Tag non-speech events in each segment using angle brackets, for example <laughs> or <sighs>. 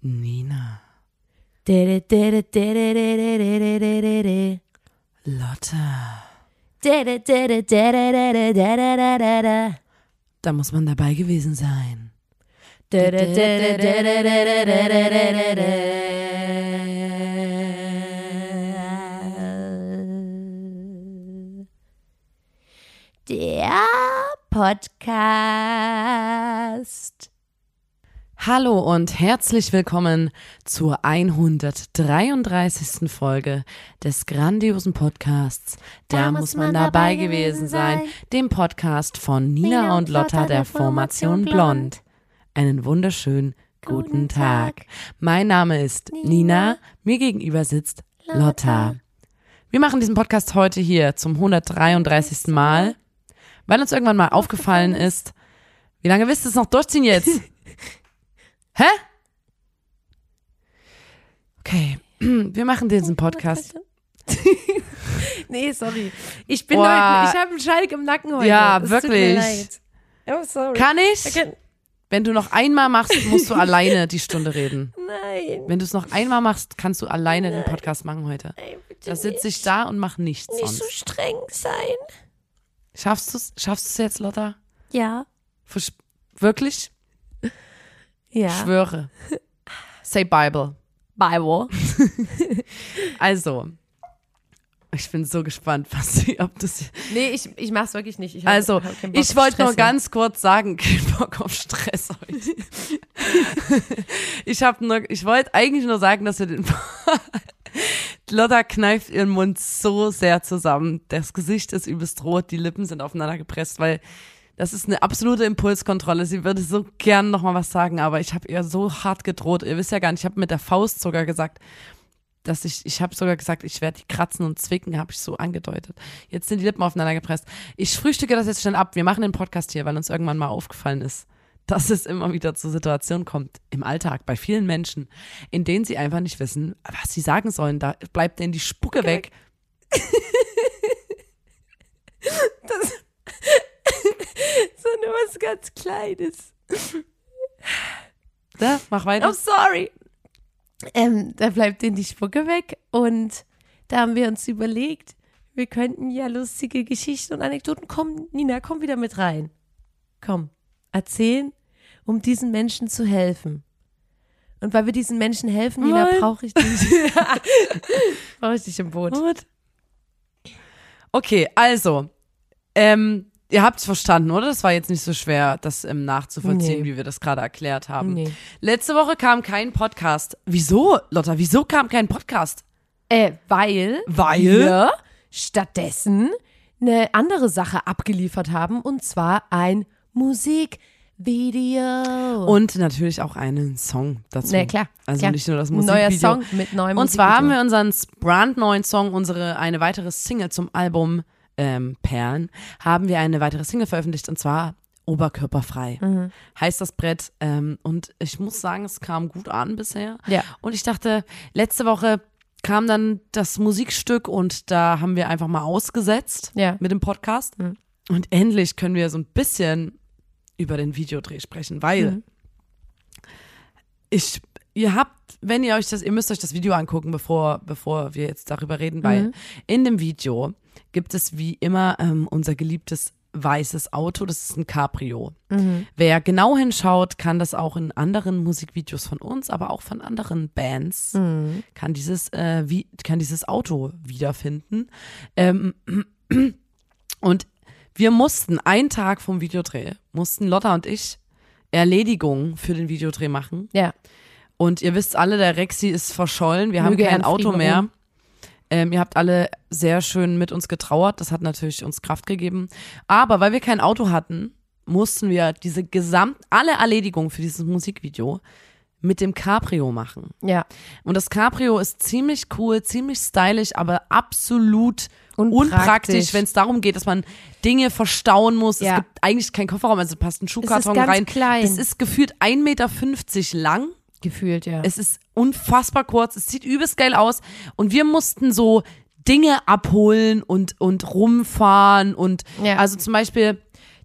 Nina. Lotta. Da muss man dabei gewesen sein. Der Podcast. Hallo und herzlich willkommen zur 133. Folge des grandiosen Podcasts. Da, muss man dabei gewesen sein, dem Podcast von Nina und Lotta der Formation Blond. Einen wunderschönen guten Tag. Mein Name ist Nina, mir gegenüber sitzt Lotta. Wir machen diesen Podcast heute hier zum 133. Mal, weil uns irgendwann mal aufgefallen ist, wie lange willst du es noch durchziehen jetzt? <laughs> Hä? Okay, <clears throat> wir machen diesen Podcast. <laughs> Nee, sorry. Ich bin Boah. heute, ich habe einen Schalk im Nacken heute. Ja, Es wirklich. Oh, sorry. Kann ich? Okay. Wenn du noch einmal machst, musst du <laughs> alleine die Stunde reden. Nein. Wenn du es noch einmal machst, kannst du alleine den Podcast machen heute. Nein, bitte Da sitze ich da und mache nichts Nicht so sonst. streng sein. Schaffst du es? Schaffst du es jetzt, Lotta? Ja. Versch- Wirklich? Ja. Schwöre. Say Bible. Bible. <laughs> Also, ich bin so gespannt, <laughs> was sie, ob das. Nee, ich, ich mach's wirklich nicht. Ich hab, Also, hab ich wollte nur ganz kurz sagen, <laughs> kein Bock auf Stress heute. ich habe nur, ich wollte eigentlich nur sagen, dass wir den. Lotta kneift ihren Mund so sehr zusammen. Das Gesicht ist übelst rot, die Lippen sind aufeinander gepresst, weil das ist eine absolute Impulskontrolle. Sie würde so gern noch mal was sagen, aber ich habe ihr so hart gedroht. Ihr wisst ja gar nicht, ich habe mit der Faust sogar gesagt, dass ich, ich habe sogar gesagt, ich werde die kratzen und zwicken, habe ich so angedeutet. Jetzt sind die Lippen aufeinander gepresst. Ich frühstücke das jetzt schnell ab. Wir machen den Podcast hier, weil uns irgendwann mal aufgefallen ist, dass es immer wieder zu Situationen kommt im Alltag bei vielen Menschen, in denen sie einfach nicht wissen, was sie sagen sollen. Da bleibt denen die Spucke weg. So nur was ganz Kleines. Da, mach weiter. Oh, sorry. Ähm, da bleibt denen die Spucke weg und da haben wir uns überlegt, wir könnten ja lustige Geschichten und Anekdoten. Komm, Nina, komm wieder mit rein. Komm, erzählen, um diesen Menschen zu helfen. Und weil wir diesen Menschen helfen, Nina, brauche ich dich. <laughs> brauche ich dich im Boot. Gut. Okay, also, ähm, ihr habt es verstanden, oder? Das war jetzt nicht so schwer, das ähm, nachzuvollziehen, Nee. wie wir das gerade erklärt haben. Nee. Letzte Woche kam kein Podcast. Wieso, Lotta? Wieso kam kein Podcast? Äh, weil Weil? wir stattdessen eine andere Sache abgeliefert haben und zwar ein Musikvideo. Und natürlich auch einen Song dazu. Na klar. Also klar. nicht nur das Ein Musikvideo. Neuer Song mit neuem Und zwar haben wir unseren brandneuen Song, unsere eine weitere Single zum Album ähm, Perlen, haben wir eine weitere Single veröffentlicht und zwar Oberkörperfrei. Mhm. Heißt das Brett. Ähm, und ich muss sagen, es kam gut an bisher. Ja. Und ich dachte, letzte Woche kam dann das Musikstück und da haben wir einfach mal ausgesetzt Ja. mit dem Podcast. Mhm. Und endlich können wir so ein bisschen über den Videodreh sprechen, weil Mhm. ich, ihr habt, wenn ihr euch das, ihr müsst euch das Video angucken, bevor, bevor wir jetzt darüber reden, weil Mhm. in dem Video gibt es wie immer ähm, unser geliebtes weißes Auto, das ist ein Cabrio. Mhm. Wer genau hinschaut, kann das auch in anderen Musikvideos von uns, aber auch von anderen Bands, Mhm. kann dieses, äh, wie, kann dieses Auto wiederfinden. Ähm, <clears throat> und wir mussten einen Tag vom Videodreh, mussten Lotta und ich Erledigungen für den Videodreh machen. Ja. Und ihr wisst alle, der Rexi ist verschollen. Wir haben kein in Auto mehr. Ähm, ihr habt alle sehr schön mit uns getrauert. Das hat natürlich uns Kraft gegeben. Aber weil wir kein Auto hatten, mussten wir diese gesamt, alle Erledigungen für dieses Musikvideo mit dem Cabrio machen. Ja. Und das Cabrio ist ziemlich cool, ziemlich stylisch, aber absolut Unpraktisch. unpraktisch, wenn es darum geht, dass man Dinge verstauen muss. Ja. Es gibt eigentlich keinen Kofferraum, also passt ein Schuhkarton ganz rein. klein. Es ist gefühlt 1,50 Meter lang. Gefühlt, ja. Es ist unfassbar kurz. Es sieht übelst geil aus. Und wir mussten so Dinge abholen und, und rumfahren und Ja. also zum Beispiel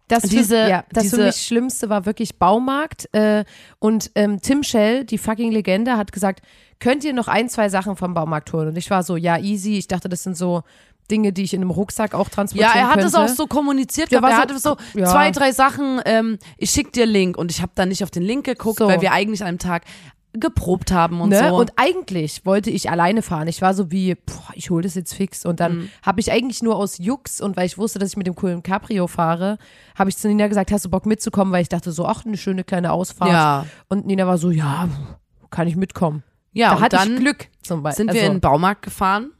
Das, für, Diese- ja, das diese- für mich Schlimmste war wirklich Baumarkt. Äh, und ähm, Tim Shell, die fucking Legende, hat gesagt, könnt ihr noch ein, zwei Sachen vom Baumarkt holen? Und ich war so, ja, easy. Ich dachte, das sind so Dinge, die ich in einem Rucksack auch transportieren Ja, er hat könnte. es auch so kommuniziert. War er hatte so ja. zwei, drei Sachen. Ähm, ich schick dir Link und ich habe dann nicht auf den Link geguckt, So. weil wir eigentlich an einem Tag geprobt haben und Ne? so. Und eigentlich wollte ich alleine fahren. Ich war so wie, boah, ich hole das jetzt fix. Und dann Mhm. habe ich eigentlich nur aus Jux und weil ich wusste, dass ich mit dem coolen Cabrio fahre, habe ich zu Nina gesagt, hast du Bock mitzukommen? Weil ich dachte so, ach, eine schöne kleine Ausfahrt. ja, Und Nina war so, ja, kann ich mitkommen. ja. da und hatte dann ich Glück zum Beispiel. sind wir also, in den Baumarkt gefahren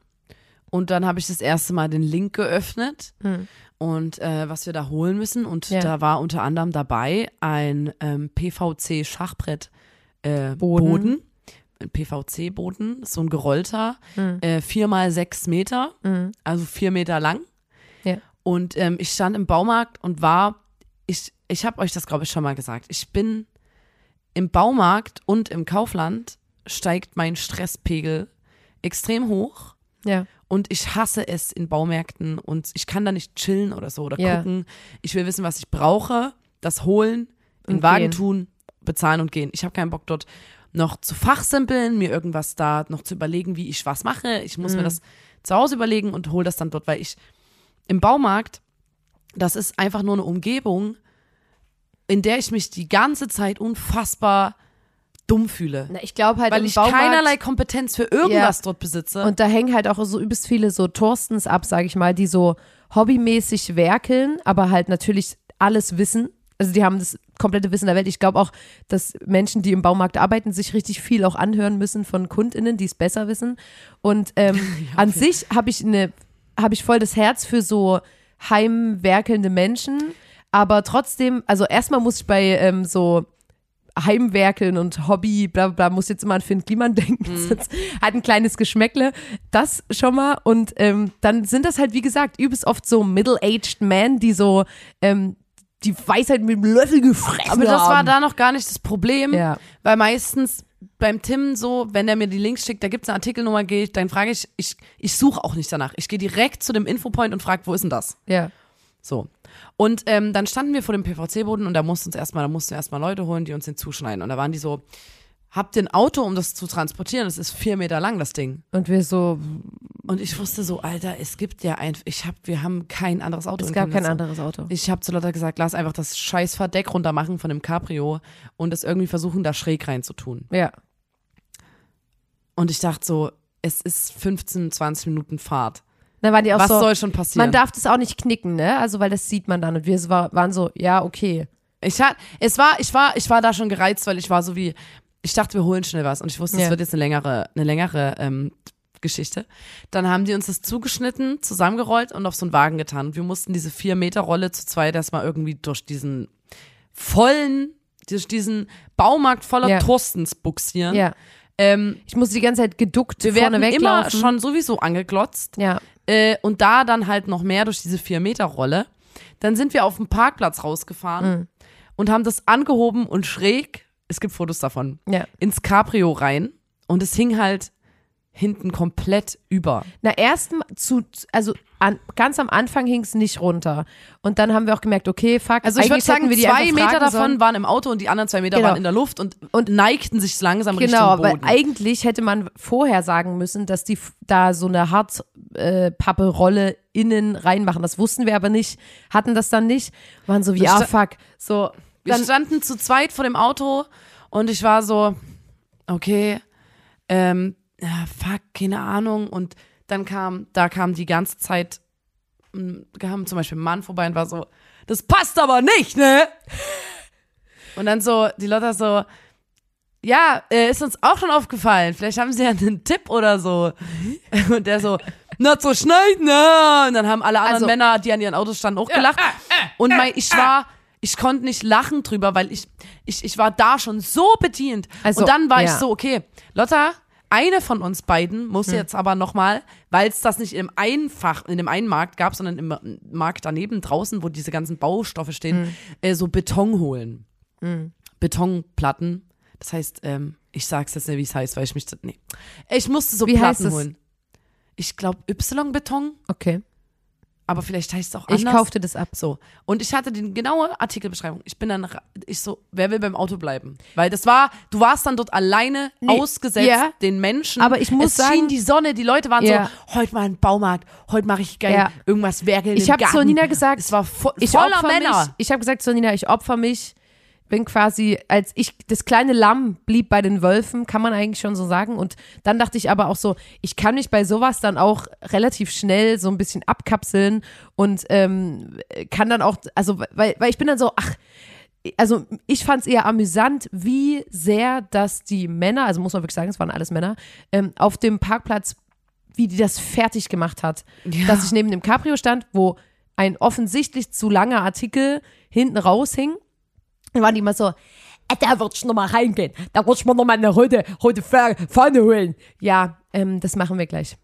und dann habe ich das erste Mal den Link geöffnet Hm. und äh, was wir da holen müssen und Ja. da war unter anderem dabei ein ähm, PVC Schachbrett äh, Boden. Boden. Ein PVC-Boden, so ein gerollter, Hm. äh, vier mal sechs Meter, Mhm. also vier Meter lang. Ja. Und ähm, ich stand im Baumarkt und war, ich, ich habe euch das, glaube ich, schon mal gesagt. Ich bin im Baumarkt und im Kaufland steigt mein Stresspegel extrem hoch. Ja. Und ich hasse es in Baumärkten und ich kann da nicht chillen oder so oder Ja. gucken. Ich will wissen, was ich brauche, das holen, in den Wagen gehen. tun, bezahlen und gehen. Ich habe keinen Bock dort noch zu fachsimpeln, mir irgendwas da noch zu überlegen, wie ich was mache. Ich muss mir Mhm. das zu Hause überlegen und hole das dann dort, weil ich im Baumarkt, das ist einfach nur eine Umgebung, in der ich mich die ganze Zeit unfassbar dumm fühle. Na, ich glaube halt Weil ich Baumarkt, keinerlei Kompetenz für irgendwas dort besitze. Und da hängen halt auch so übelst viele so Thorstens ab, sage ich mal, die so hobbymäßig werkeln, aber halt natürlich alles wissen. Also die haben das komplette Wissen der Welt. Ich glaube auch, dass Menschen, die im Baumarkt arbeiten, sich richtig viel auch anhören müssen von KundInnen, die es besser wissen. Und ähm, <laughs> an sich habe ich eine, habe ich voll das Herz für so heimwerkelnde Menschen. Aber trotzdem, also erstmal muss ich bei ähm, so Heimwerkeln und Hobby, bla bla, bla, muss jetzt immer an Finn Kliman denken. Mhm. Hat ein kleines Geschmäckle. Das schon mal. Und ähm, dann sind das halt, wie gesagt, übelst oft so middle-aged men, die so ähm, die Weisheit mit dem Löffel gefressen Aber das haben. war da noch gar nicht das Problem, Ja. weil meistens beim Tim so, wenn er mir die Links schickt, da gibt's eine Artikelnummer, gehe ich, dann frage ich, ich, ich suche auch nicht danach. Ich gehe direkt zu dem Infopoint und frage, wo ist denn das? Ja. So. Und ähm, dann standen wir vor dem PVC-Boden und da mussten uns erstmal, da mussten wir erstmal Leute holen, die uns den zuschneiden. Und da waren die so, habt ihr ein Auto, um das zu transportieren? Das ist vier Meter lang, das Ding. Und wir so, Und ich wusste so, Alter, es gibt ja ein, ich hab, wir haben kein anderes Auto. es gab kein anderes Auto. Ich habe zu Lotta gesagt, lass einfach das scheiß Verdeck runter machen von dem Cabrio und das irgendwie versuchen, da schräg rein zu tun. Ja. Und ich dachte so, es ist 15, 20 Minuten Fahrt. Dann waren die auch Was so, soll schon passieren? man darf das auch nicht knicken, ne? Also, weil das sieht man dann. Und wir waren so, ja, okay. ich hat, es war, ich war, ich war da schon gereizt, weil ich war so wie, ich dachte, wir holen schnell was und ich wusste, es Ja. wird jetzt eine längere, eine längere ähm, Geschichte. Dann haben die uns das zugeschnitten, zusammengerollt und auf so einen Wagen getan. Und wir mussten diese vier Meter Rolle zu zweit erstmal irgendwie durch diesen vollen, durch diesen Baumarkt voller Ja. Torstens buxieren. Ja. Ähm, Ich musste die ganze Zeit geduckt wir vorne werden immer schon sowieso angeglotzt. Ja. Äh, und da dann halt noch mehr durch diese vier Meter Rolle. Dann sind wir auf dem Parkplatz rausgefahren Mhm. und haben das angehoben und schräg, es gibt Fotos davon, Ja. ins Cabrio rein. Und es hing halt hinten komplett über. Na, erst mal zu, also an, ganz am Anfang hing es nicht runter. Und dann haben wir auch gemerkt, okay, fuck. Also ich würde sagen, wir zwei Meter davon sollen. waren im Auto und die anderen zwei Meter Genau. waren in der Luft und, Und- neigten sich langsam Genau, Richtung weil Boden. eigentlich hätte man vorher sagen müssen, dass die da so eine Hartpappe-Rolle innen reinmachen. Das wussten wir aber nicht, hatten das dann nicht. Waren so wie, ah, fuck. So, Wir dann, standen zu zweit vor dem Auto und ich war so, okay, ähm, ja, fuck, keine Ahnung. Und dann kam, da kam die ganze Zeit, kam zum Beispiel ein Mann vorbei und war so, das passt aber nicht, ne? Und dann so, die Lotta so, ja, äh, ist uns auch schon aufgefallen. Vielleicht haben sie ja einen Tipp oder so. Und der so, not so schnell, ne? Und dann haben alle anderen Also- Männer, die an ihren Autos standen, auch gelacht. Und mein, ich war, ich konnte nicht lachen drüber, weil ich, ich, ich war da schon so bedient. Also, und dann war ich ja. so, okay, Lotta, eine von uns beiden muss Hm. jetzt aber nochmal, weil es das nicht im Einfach, in dem einen Markt gab, sondern im Markt daneben draußen, wo diese ganzen Baustoffe stehen, Hm. äh, so Beton holen. Betonplatten. Das heißt, ähm, ich sag's jetzt nicht, wie es heißt, weil ich mich, nee. Ich musste so Wie heißt Platten es? holen. Ich glaube Y-Beton. okay. Aber vielleicht heißt es auch anders. Ich kaufte das ab. So. Und ich hatte die genaue Artikelbeschreibung. Ich bin dann, ich so, wer will beim Auto bleiben? Weil das war, du warst dann dort alleine Nee, ausgesetzt ja. den Menschen. Aber ich muss es sagen- schien die Sonne, die Leute waren Ja. so, heute mal ein Baumarkt, heute mache ich geil Ja. irgendwas werkeln Ich habe zu Nina gesagt, es war vo ich voller Männer. Mich, ich habe gesagt zu Nina, ich opfer mich. Bin quasi, als ich, das kleine Lamm blieb bei den Wölfen, kann man eigentlich schon so sagen. Und dann dachte ich aber auch so, ich kann mich bei sowas dann auch relativ schnell so ein bisschen abkapseln und ähm, kann dann auch, also, weil, weil ich bin dann so, ach, also ich fand es eher amüsant, wie sehr das die Männer, also muss man wirklich sagen, es waren alles Männer, ähm, auf dem Parkplatz, wie die das fertig gemacht hat. Ja. Dass ich neben dem Cabrio stand, wo ein offensichtlich zu langer Artikel hinten raushing. Dann waren die immer so, "Äh, da würd ich noch mal reingehen, da würd ich mir noch mal eine rote, rote Fa- Fahne holen. Ja, ähm, das machen wir gleich.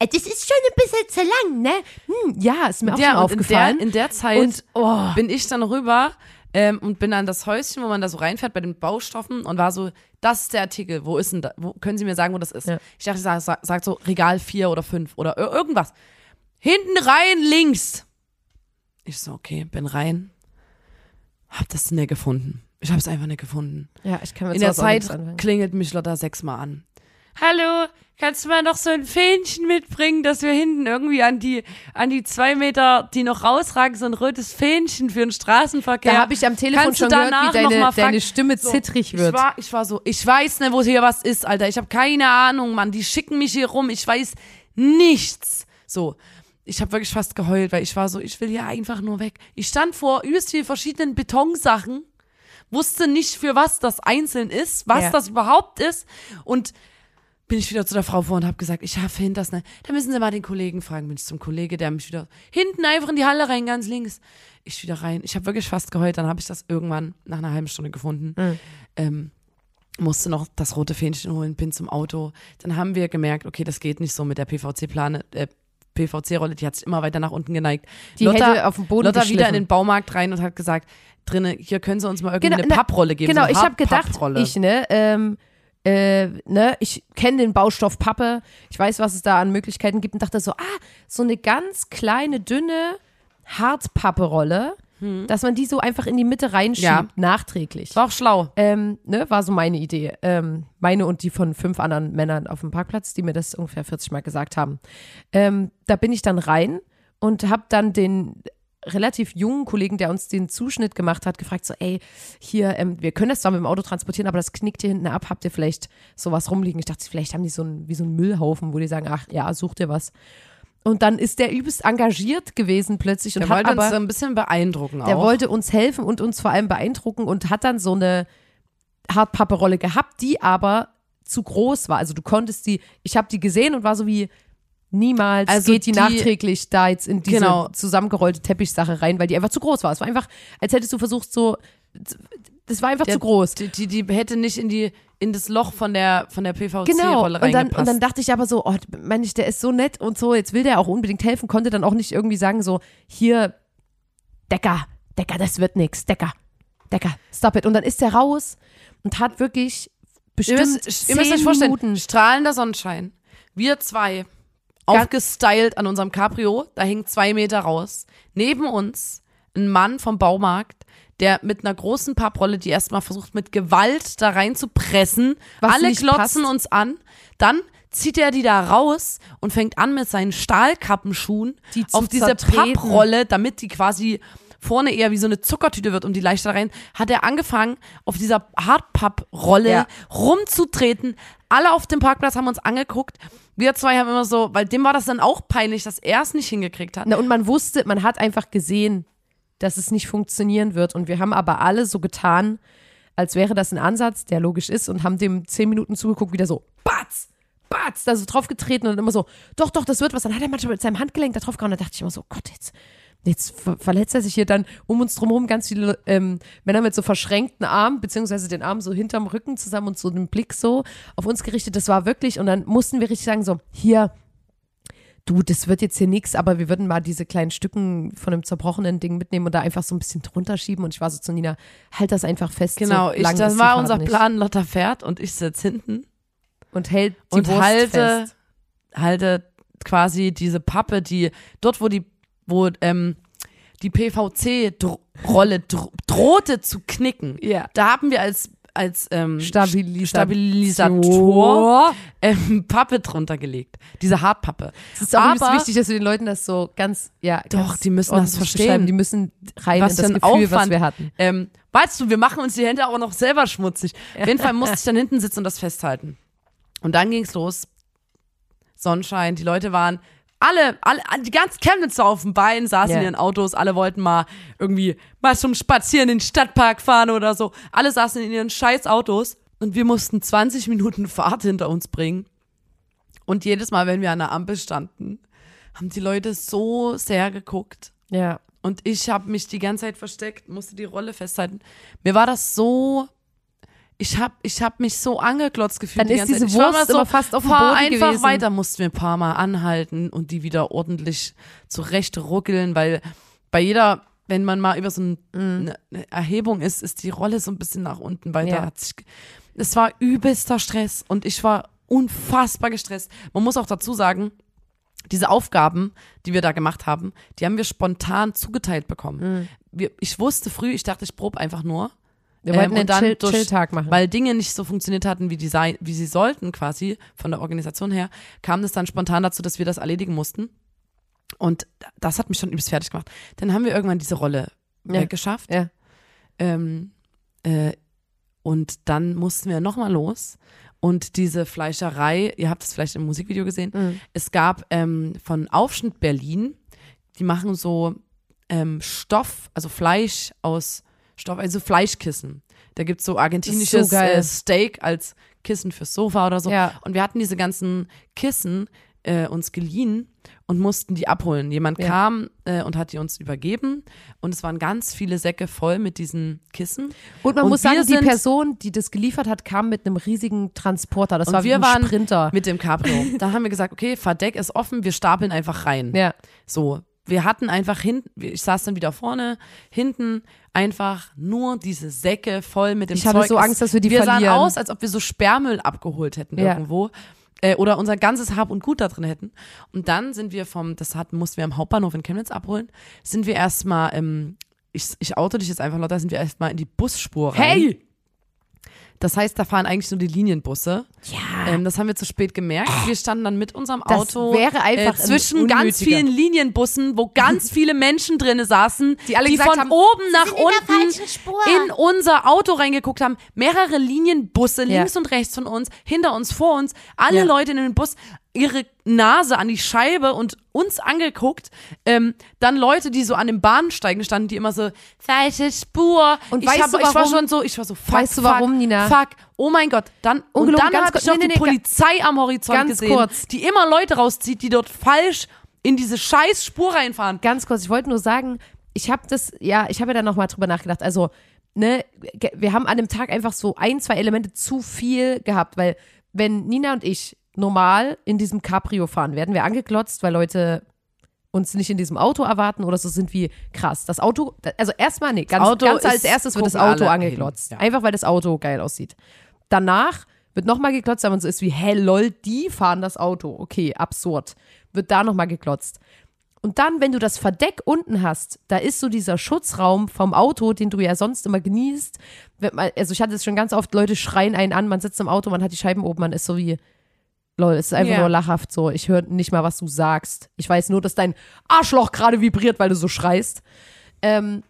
Äh, Das ist schon ein bisschen zu lang, ne? Hm, ja, ist mir auch schon und aufgefallen. In der, in der Zeit Und, oh. bin ich dann rüber ähm, und bin an das Häuschen, wo man da so reinfährt bei den Baustoffen und war so, das ist der Artikel, wo ist denn da, wo, können Sie mir sagen, wo das ist? Ja. Ich dachte, sag, sag, sagt so Regal 4 oder 5 oder ir- irgendwas. Hinten rein, links. Ich so, okay, bin rein. Hab das nicht gefunden. Ich hab's einfach nicht gefunden. ja, ich kann mit In der Zeit klingelt mich Lotta sechsmal an. Hallo, kannst du mal noch so ein Fähnchen mitbringen, dass wir hinten irgendwie an die, an die zwei Meter, die noch rausragen, so ein rotes Fähnchen für den Straßenverkehr. Da habe ich am Telefon Kannst schon gehört, danach wie deine, deine Stimme So, zittrig wird. Ich war, ich war so, ich weiß nicht, wo hier was ist, Alter. Ich habe keine Ahnung, Mann. Die schicken mich hier rum. Ich weiß nichts. So. Ich habe wirklich fast geheult, weil ich war so, ich will hier einfach nur weg. Ich stand vor übelst viel verschiedenen Betonsachen, wusste nicht, für was das einzeln ist, was Ja. das überhaupt ist und bin ich wieder zu der Frau vor und habe gesagt, ich finde das nicht. Da müssen Sie mal den Kollegen fragen. Bin ich zum Kollege, der mich wieder hinten einfach in die Halle rein, ganz links. Ich wieder rein. Ich habe wirklich fast geheult. Dann habe ich das irgendwann nach einer halben Stunde gefunden. Mhm. Ähm, musste noch das rote Fähnchen holen, bin zum Auto. Dann haben wir gemerkt, okay, das geht nicht so mit der PVC-Plane. Äh, PVC-Rolle, die hat sich immer weiter nach unten geneigt. Die hätte auf den Boden Lotta wieder in den Baumarkt rein und hat gesagt, drinne, hier können Sie uns mal irgendwie Genau, eine Papprolle geben. Genau, so ich habe gedacht, ich, ne, ähm, äh, ne, ich kenne den Baustoff Pappe, ich weiß, was es da an Möglichkeiten gibt und dachte so, ah, so eine ganz kleine, dünne Hartpapperolle, dass man die so einfach in die Mitte reinschiebt, Hm. Ja. nachträglich. War auch schlau. Ähm, ne, war so meine Idee. Ähm, meine und die von fünf anderen Männern auf dem Parkplatz, die mir das ungefähr 40 Mal gesagt haben. Ähm, da bin ich dann rein und habe dann den relativ jungen Kollegen, der uns den Zuschnitt gemacht hat, gefragt so, ey, hier, ähm, wir können das zwar mit dem Auto transportieren, aber das knickt hier hinten ab. Habt ihr vielleicht sowas rumliegen? Ich dachte, vielleicht haben die so ein, wie so einen Müllhaufen, wo die sagen, ach ja, such dir was. Und dann ist der übelst engagiert gewesen plötzlich und Der hat wollte aber uns ein bisschen beeindrucken der auch. wollte uns helfen und uns vor allem beeindrucken und hat dann so eine Hartpapperolle gehabt, die aber zu groß war. Also du konntest die, ich habe die gesehen und war so wie, niemals Also geht die, die- nachträglich da jetzt in diese Genau. zusammengerollte Teppichsache rein, weil die einfach zu groß war. Es war einfach, als hättest du versucht so, das war einfach Der- zu groß. Die, die, die hätte nicht in die in das Loch von der von der Genau, PVC-Rolle und dann, und dann dachte ich aber so, oh, Mensch, der ist so nett und so, jetzt will der auch unbedingt helfen, konnte dann auch nicht irgendwie sagen so, hier, Decker, Decker, das wird nix, Decker, Decker, stop it. Und dann ist der raus und hat wirklich ihr bestimmt müsst, ihr müsst euch zehn vorstellen, Minuten. strahlender Sonnenschein. Wir zwei, aufgestylt an unserem Cabrio, da hängt zwei Meter raus. Neben uns ein Mann vom Baumarkt, der mit einer großen Papprolle, die erstmal versucht, mit Gewalt da rein zu pressen. Was Alle glotzen passt. uns an. Dann zieht er die da raus und fängt an mit seinen Stahlkappenschuhen Die auf diese zertreten. Papprolle, damit die quasi vorne eher wie so eine Zuckertüte wird und die leichter rein, hat er angefangen, auf dieser Hartpapprolle Ja. rumzutreten. Alle auf dem Parkplatz haben uns angeguckt. Wir zwei haben immer so, weil dem war das dann auch peinlich, dass er es nicht hingekriegt hat. Na, und man wusste, man hat einfach gesehen, dass es nicht funktionieren wird. Und wir haben aber alle so getan, als wäre das ein Ansatz, der logisch ist, und haben dem zehn Minuten zugeguckt, wieder so, batz, batz, da so drauf getreten und immer so, doch, doch, das wird was. Dann hat er manchmal mit seinem Handgelenk da drauf gehauen. Da dachte ich immer so, Gott, jetzt, jetzt ver verletzt er sich hier dann um uns drumherum ganz viele ähm, Männer mit so verschränkten Armen, beziehungsweise den Arm so hinterm Rücken zusammen und so den Blick so auf uns gerichtet. Das war wirklich, und dann mussten wir richtig sagen, so, hier, du, das wird jetzt hier nichts, aber wir würden mal diese kleinen Stücken von dem zerbrochenen Ding mitnehmen und da einfach so ein bisschen drunter schieben. Und ich war so zu Nina, halt das einfach fest. Genau, so ich, das war unser nicht. Plan, Lotta fährt und ich sitze hinten Und hält die und Wurst halte, fest. halte quasi diese Pappe, die dort, wo die wo ähm, die PVC-Rolle dro drohte zu knicken. Ja. Da haben wir als als ähm, Stabilisator. Stabilisator ähm, Pappe drunter gelegt. Diese Hartpappe. Es ist auch Aber- wichtig, dass wir den Leuten das so ganz, ja, Doch, ganz die müssen das verstehen. Die müssen rein Was in das Gefühl, was Aufwand. wir hatten. Ähm, weißt du, wir machen uns die Hände auch noch selber schmutzig. Auf jeden Fall musste ich dann hinten sitzen und das festhalten. Und dann ging's los. Sonnenschein, die Leute waren alle, alle, die ganzen Chemnitzer auf dem Bein, saßen Ja. in ihren Autos, alle wollten mal irgendwie mal zum Spazieren in den Stadtpark fahren oder so. Alle saßen in ihren scheiß Autos und wir mussten 20 Minuten Fahrt hinter uns bringen. Und jedes Mal, wenn wir an der Ampel standen, haben die Leute so sehr geguckt. Ja. Und ich habe mich die ganze Zeit versteckt, musste die Rolle festhalten. Mir war das so. Ich habe ich hab mich so angeglotzt gefühlt. Dann die ist ganze diese Zeit. Wurst mal immer fast auf dem Boden einfach gewesen. weiter, mussten wir ein paar Mal anhalten und die wieder ordentlich zurecht ruckeln, weil bei jeder, wenn man mal über so ein, eine, eine Erhebung ist, ist die Rolle so ein bisschen nach unten, weil Ja. Es war übelster Stress und ich war unfassbar gestresst. Man muss auch dazu sagen, diese Aufgaben, die wir da gemacht haben, die haben wir spontan zugeteilt bekommen. Wir, ich wusste früh, ich dachte, ich probe einfach nur. Wir wollten Ähm, einen Chill- durch- Chill-Tag machen. Weil Dinge nicht so funktioniert hatten, wie, die sei, wie sie sollten, quasi, von der Organisation her, kam es dann spontan dazu, dass wir das erledigen mussten. Und das hat mich schon übelst fertig gemacht. Dann haben wir irgendwann diese Rolle Ja. weggeschafft. Ja. Ähm, äh, und dann mussten wir nochmal los. Und diese Fleischerei, ihr habt es vielleicht im Musikvideo gesehen, Mhm. es gab ähm, von Aufschnitt Berlin, die machen so ähm, Stoff, also Fleisch aus Stoff, also Fleischkissen. Da gibt's so argentinisches so äh, Steak als Kissen fürs Sofa oder so. Ja. Und wir hatten diese ganzen Kissen äh, uns geliehen und mussten die abholen. Jemand Ja. kam äh, und hat die uns übergeben und es waren ganz viele Säcke voll mit diesen Kissen. Und man Und muss sagen, die Person, die das geliefert hat, kam mit einem riesigen Transporter. Das Und war wie wir ein waren Sprinter. mit dem Cabrio. Dann haben wir gesagt, okay, Verdeck ist offen, wir stapeln einfach rein. ja. So, wir hatten einfach hinten, ich saß dann wieder vorne, hinten einfach nur diese Säcke voll mit dem Ich Zeug. hatte so Angst, dass wir die wir verlieren. sahen aus, als ob wir so Sperrmüll abgeholt hätten Ja. irgendwo. Äh, oder unser ganzes Hab und Gut da drin hätten. Und dann sind wir vom, das hatten, mussten wir am Hauptbahnhof in Chemnitz abholen, sind wir erstmal, ähm, ich, ich auto dich jetzt einfach lauter, sind wir erstmal in die Busspur rein. Hey! Das heißt, da fahren eigentlich nur die Linienbusse. Ja. Ähm, das haben wir zu spät gemerkt. Wir standen dann mit unserem Das Auto wäre einfach äh, zwischen ein ganz unnötiger. vielen Linienbussen, wo ganz <laughs> viele Menschen drinne saßen, Die alle gesagt von haben, oben nach in unten Spur. in unser Auto reingeguckt haben. Mehrere Linienbusse Ja. links und rechts von uns, hinter uns, vor uns. Alle Ja. Leute in den Bus ihre Nase an die Scheibe und uns angeguckt. Ähm, dann Leute, die so an den Bahnsteigen standen, die immer so falsche Spur. Und ich weißt hab, du, ich war warum? schon so, ich war so fuck, Weißt du, fuck, warum, Nina? Fuck. Oh mein Gott. Dann und dann ganz kurz- noch nee, die nee, nee, Polizei am Horizont ganz gesehen, kurz. die immer Leute rauszieht, die dort falsch in diese scheiß Spur reinfahren. Ganz kurz, ich wollte nur sagen, ich habe das, ja, ich habe ja da nochmal drüber nachgedacht. Also, ne, wir haben an dem Tag einfach so ein, zwei Elemente zu viel gehabt, weil wenn Nina und ich normal in diesem Cabrio fahren, werden wir angeklotzt, weil Leute uns nicht in diesem Auto erwarten oder so sind wie krass. Das Auto, also erstmal nee, ganz, ganz als erstes wird das Auto angeklotzt. ja. Einfach weil das Auto geil aussieht. Danach wird nochmal geklotzt, man so ist wie, hä, lol, die fahren das Auto. Okay, absurd. Wird da nochmal geklotzt. Und dann, wenn du das Verdeck unten hast, da ist so dieser Schutzraum vom Auto, den du ja sonst immer genießt. Man- Also ich hatte es schon ganz oft, Leute schreien einen an, man sitzt im Auto, man hat die Scheiben oben, man ist so wie, lol, es ist einfach Ja. nur lachhaft so. Ich höre nicht mal, was du sagst. Ich weiß nur, dass dein Arschloch gerade vibriert, weil du so schreist. Ähm,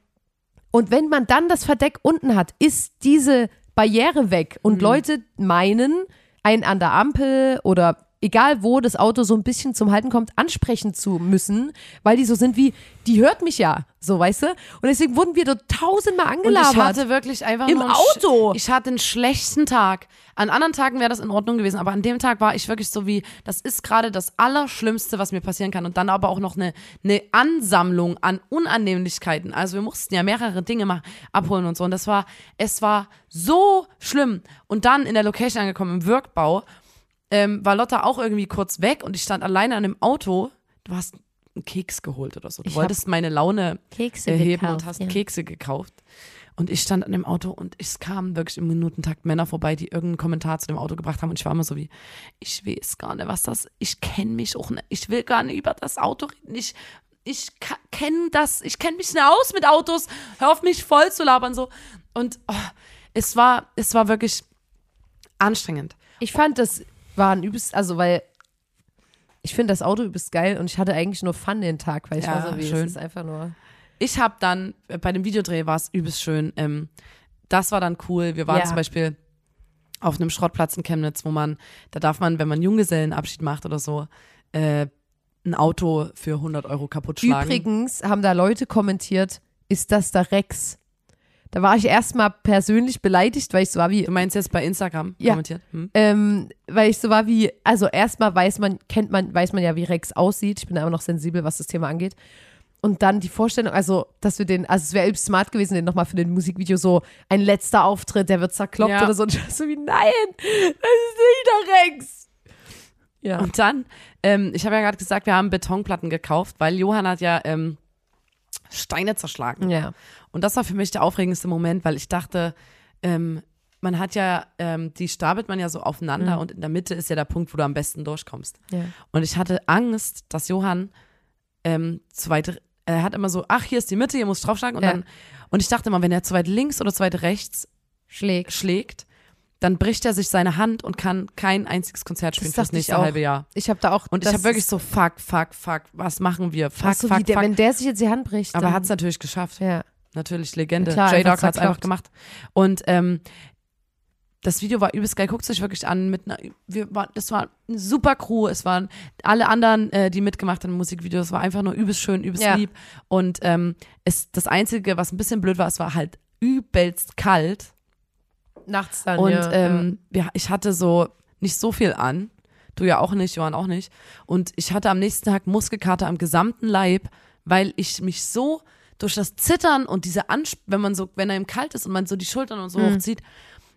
und wenn man dann das Verdeck unten hat, ist diese Barriere weg. Und Leute meinen, einen an der Ampel oder egal wo das Auto so ein bisschen zum Halten kommt, ansprechen zu müssen, weil die so sind wie, die hört mich ja, so weißt du? Und deswegen wurden wir dort tausendmal Und angelabert. ich hatte wirklich einfach Im Auto. Ich hatte einen schlechten Tag. An anderen Tagen wäre das in Ordnung gewesen, aber an dem Tag war ich wirklich so wie, das ist gerade das Allerschlimmste, was mir passieren kann. Und dann aber auch noch eine, eine Ansammlung an Unannehmlichkeiten. Also wir mussten ja mehrere Dinge mal abholen und so. Und das war, es war so schlimm. Und dann in der Location angekommen, im Workbau, ähm, war Lotta auch irgendwie kurz weg und ich stand alleine an dem Auto. Du hast einen Keks geholt oder so. Du Ich wolltest meine Laune Kekse erheben gekauft, und hast ja. Kekse gekauft. Und ich stand an dem Auto und es kamen wirklich im Minutentakt Männer vorbei, die irgendeinen Kommentar zu dem Auto gebracht haben. Und ich war immer so wie, ich weiß gar nicht, was das, ich kenne mich auch nicht, ich will gar nicht über das Auto reden. Ich, ich kenne das, ich kenne mich nicht aus mit Autos, hör auf mich voll zu labern so. Und oh, es war, es war wirklich anstrengend. Ich fand, das war ein übelst, also weil ich finde das Auto übelst geil und ich hatte eigentlich nur Fun den Tag, weil ich Ja, war so wie, schön. es ist einfach nur. Ich habe dann, äh, bei dem Videodreh war es übelst schön. Ähm, das war dann cool. Wir waren Ja. zum Beispiel auf einem Schrottplatz in Chemnitz, wo man, da darf man, wenn man Junggesellenabschied macht oder so, äh, ein Auto für 100 Euro kaputt schlagen. Übrigens haben da Leute kommentiert, ist das der Rex? Da war ich erstmal persönlich beleidigt, weil ich so war wie, Du meinst jetzt bei Instagram Ja. kommentiert? Hm? ähm, weil ich so war wie, also erstmal weiß man, kennt man, weiß man ja, wie Rex aussieht. Ich bin da immer noch sensibel, was das Thema angeht. Und dann die Vorstellung, also, dass wir den, also es wäre übelst smart gewesen, den nochmal für den Musikvideo so ein letzter Auftritt, der wird zerkloppt Ja. oder so. Und ich war so wie, nein, das ist nicht der Rex. Ja. Und dann, ähm, ich habe ja gerade gesagt, wir haben Betonplatten gekauft, weil Johann hat ja ähm, Steine zerschlagen. ja. Und das war für mich der aufregendste Moment, weil ich dachte, ähm, man hat ja, ähm, die stapelt man ja so aufeinander und in der Mitte ist ja der Punkt, wo du am besten durchkommst. ja. Und ich hatte Angst, dass Johann ähm, zu weit, er hat immer so, ach, hier ist die Mitte, hier muss ich draufschlagen. Und, Ja. dann, und ich dachte immer, wenn er zu weit links oder zu weit rechts Schlägt. schlägt, dann bricht er sich seine Hand und kann kein einziges Konzert spielen Das fürs nächste halbe Jahr. Ich habe da auch. Und ich habe wirklich so, fuck, fuck, fuck, was machen wir? Fuck, so, fuck, wie der, fuck. wenn der sich jetzt die Hand bricht. Aber er hat es natürlich geschafft. Ja. Natürlich, Legende. Klar, J-Dog hat es einfach gemacht. Und ähm, das Video war übelst geil. Guckt es euch wirklich an. Mit einer, wir war, das war eine super Crew. Es waren alle anderen, äh, die mitgemacht haben im Musikvideo. Es war einfach nur übelst schön, übelst Ja. lieb. Und ähm, es, das Einzige, was ein bisschen blöd war, es war halt übelst kalt. Nachts dann. Und ja, ähm, ja, ich hatte so nicht so viel an. Du ja auch nicht, Johann auch nicht. Und ich hatte am nächsten Tag Muskelkater am gesamten Leib, weil ich mich so durch das Zittern und diese Ansp wenn man so, wenn einem kalt ist und man so die Schultern und so Mhm. hochzieht,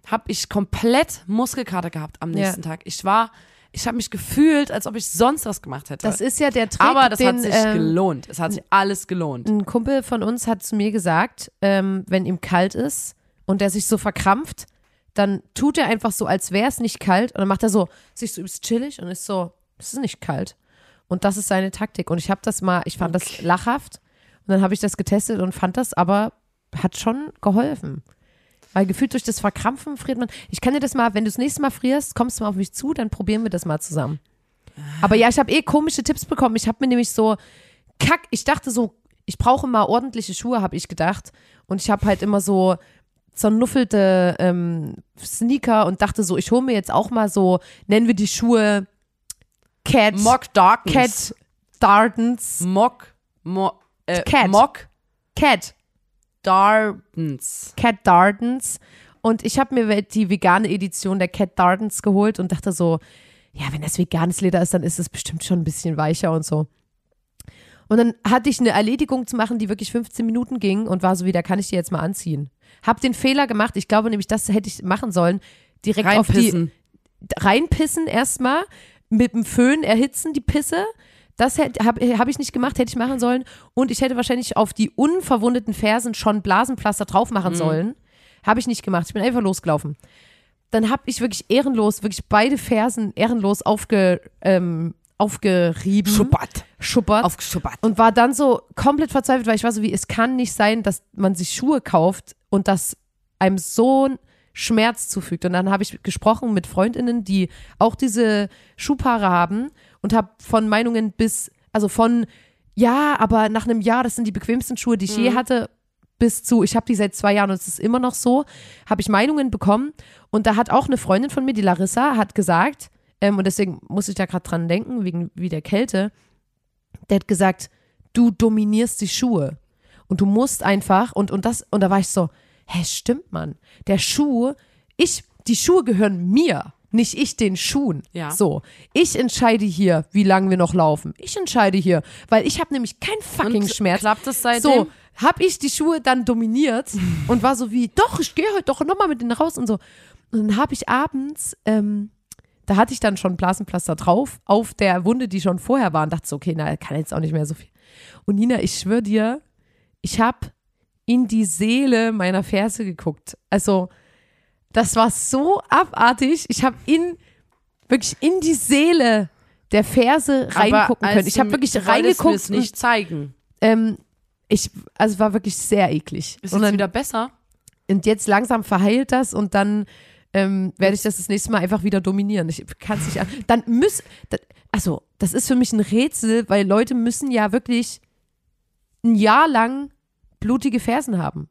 habe ich komplett Muskelkater gehabt am Ja. nächsten Tag. Ich war, ich habe mich gefühlt, als ob ich sonst was gemacht hätte. das ist ja der Trick. Aber das den, hat sich ähm, gelohnt. Es hat sich alles gelohnt. Ein Kumpel von uns hat zu mir gesagt, ähm, wenn ihm kalt ist und der sich so verkrampft, dann tut er einfach so, als wäre es nicht kalt und dann macht er so, sich so übelst chillig und ist so, es ist nicht kalt. Und das ist seine Taktik. Und ich habe das mal, ich fand das lachhaft und dann habe ich das getestet und fand das aber, hat schon geholfen. Weil gefühlt durch das Verkrampfen friert man. Ich kann dir das mal, wenn du das nächste Mal frierst, kommst du mal auf mich zu, dann probieren wir das mal zusammen. Aber ja, ich habe eh komische Tipps bekommen. Ich habe mir nämlich so, kack, ich dachte so, ich brauche mal ordentliche Schuhe, habe ich gedacht. Und ich habe halt immer so zernuffelte ähm, Sneaker und dachte so, ich hole mir jetzt auch mal so, nennen wir die Schuhe Cat, Mock Darkness. Cat Dardens, Mock, Mo, äh, Cat. Mock Cat, Dardens. Cat Dardens. Und ich habe mir die vegane Edition der Cat Dardens geholt und dachte so, ja, wenn das veganes Leder ist, dann ist es bestimmt schon ein bisschen weicher und so. Und dann hatte ich eine Erledigung zu machen, die wirklich 15 Minuten ging und war so wie, da kann ich die jetzt mal anziehen. Hab den Fehler gemacht, ich glaube nämlich, das hätte ich machen sollen, direkt auf die, Reinpissen. reinpissen erstmal, mit dem Föhn erhitzen die Pisse. Das habe hab ich nicht gemacht, hätte ich machen sollen. Und ich hätte wahrscheinlich auf die unverwundeten Fersen schon Blasenpflaster drauf machen sollen. Habe ich nicht gemacht. Ich bin einfach losgelaufen. Dann habe ich wirklich ehrenlos, wirklich beide Fersen ehrenlos aufge, ähm, aufgerieben. Schuppert. Schuppert. Aufgeschuppert. Und war dann so komplett verzweifelt, weil ich war so wie, es kann nicht sein, dass man sich Schuhe kauft und das einem so ein Schmerz zufügt. Und dann habe ich gesprochen mit Freundinnen, die auch diese Schuhpaare haben und habe von Meinungen bis, also von, ja, aber nach einem Jahr, das sind die bequemsten Schuhe, die ich je hatte, bis zu, ich habe die seit zwei Jahren und es ist immer noch so, habe ich Meinungen bekommen. Und da hat auch eine Freundin von mir, die Larissa, hat gesagt, ähm, und deswegen muss ich da gerade dran denken, wegen wie der Kälte, der hat gesagt, du dominierst die Schuhe. Und du musst einfach, und, und das, und da war ich so, hä, stimmt, Mann. Der Schuh, ich, die Schuhe gehören mir, nicht ich den Schuhen. Ja. So. Ich entscheide hier, wie lange wir noch laufen. Ich entscheide hier, weil ich habe nämlich keinen fucking Und Schmerz. klappt es seitdem? So, habe ich die Schuhe dann dominiert <laughs> und war so wie, doch, ich gehe heute doch nochmal mit denen raus und so. Und dann habe ich abends, ähm, da hatte ich dann schon Blasenpflaster drauf, auf der Wunde, die schon vorher war und dachte so, okay, na, kann jetzt auch nicht mehr so viel. Und Nina, ich schwöre dir, ich habe in die Seele meiner Ferse geguckt. Also, das war so abartig. Ich habe in, wirklich in die Seele der Ferse reingucken können. Ich habe wirklich reingeguckt. mir's nicht zeigen. Ähm, ich, also es war wirklich sehr eklig. Ist und, dann, wieder besser? und jetzt langsam verheilt das und dann ähm, werde ich das das nächste Mal einfach wieder dominieren. Ich kann es nicht. an- Dann müssen. Also, das ist für mich ein Rätsel, weil Leute müssen ja wirklich ein Jahr lang blutige Fersen haben.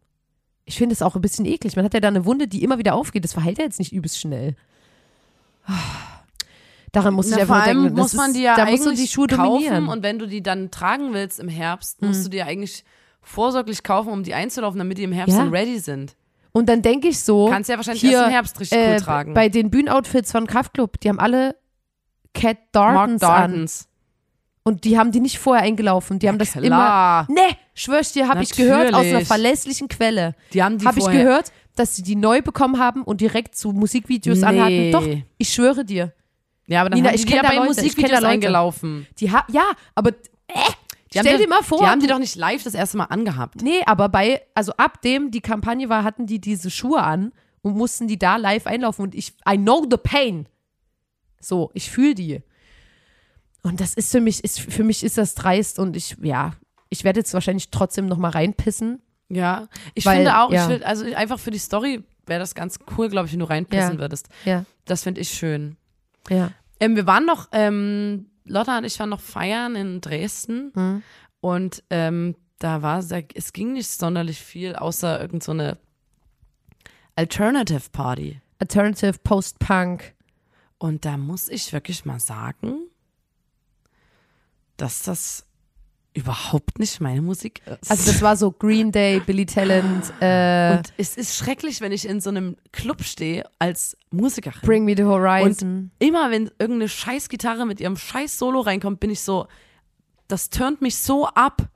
Ich finde es auch ein bisschen eklig. Man hat ja da eine Wunde, die immer wieder aufgeht. Das verheilt ja jetzt nicht übelst schnell. Daran muss ich Na, einfach vor allem denken. muss man ist, die ja da musst du eigentlich die Schuhe kaufen dominieren. und wenn du die dann tragen willst im Herbst, musst du dir eigentlich vorsorglich kaufen, um die einzulaufen, damit die im Herbst Ja. dann ready sind. Und dann denke ich so, Kannst ja wahrscheinlich hier, erst im Herbst richtig äh, cool tragen. bei den Bühnenoutfits von Kraftklub, die haben alle Cat Dartons Mark an. Und die haben die nicht vorher eingelaufen. Die haben das immer. Klar. Ne, schwör ich dir, habe ich gehört aus einer verlässlichen Quelle. Die haben die Habe ich gehört, dass sie die neu bekommen haben und direkt zu Musikvideos Nee. anhatten. Doch, ich schwöre dir. Ja, aber dann Nina, haben ich die die ja bei Leute, Musikvideos eingelaufen. Die ha ja, aber äh, Die stell dir mal vor. Die haben die doch nicht live das erste Mal angehabt. nee, aber bei, also ab dem die Kampagne war, hatten die diese Schuhe an und mussten die da live einlaufen und ich, I know the pain. So, ich fühle die. Und das ist für mich, ist, für mich ist das dreist und ich, ja, ich werde jetzt wahrscheinlich trotzdem noch mal reinpissen. Ja, ich Weil, finde auch, ja. ich will, also einfach für die Story wäre das ganz cool, glaube ich, wenn du reinpissen Ja. würdest. Ja, Das finde ich schön. ja. Ähm, wir waren noch, ähm, Lotta und ich waren noch feiern in Dresden Mhm. und ähm, da war, sehr- es ging nicht sonderlich viel, außer irgend so eine Alternative Party. Alternative Post-Punk. Und da muss ich wirklich mal sagen, dass das überhaupt nicht meine Musik ist. Also das war so Green Day, Billy Talent, äh, und es ist schrecklich, wenn ich in so einem Club stehe als Musikerin. Bring Me the Horizon. immer wenn irgendeine scheiß Gitarre mit ihrem scheiß Solo reinkommt, bin ich so, das turnt mich so ab.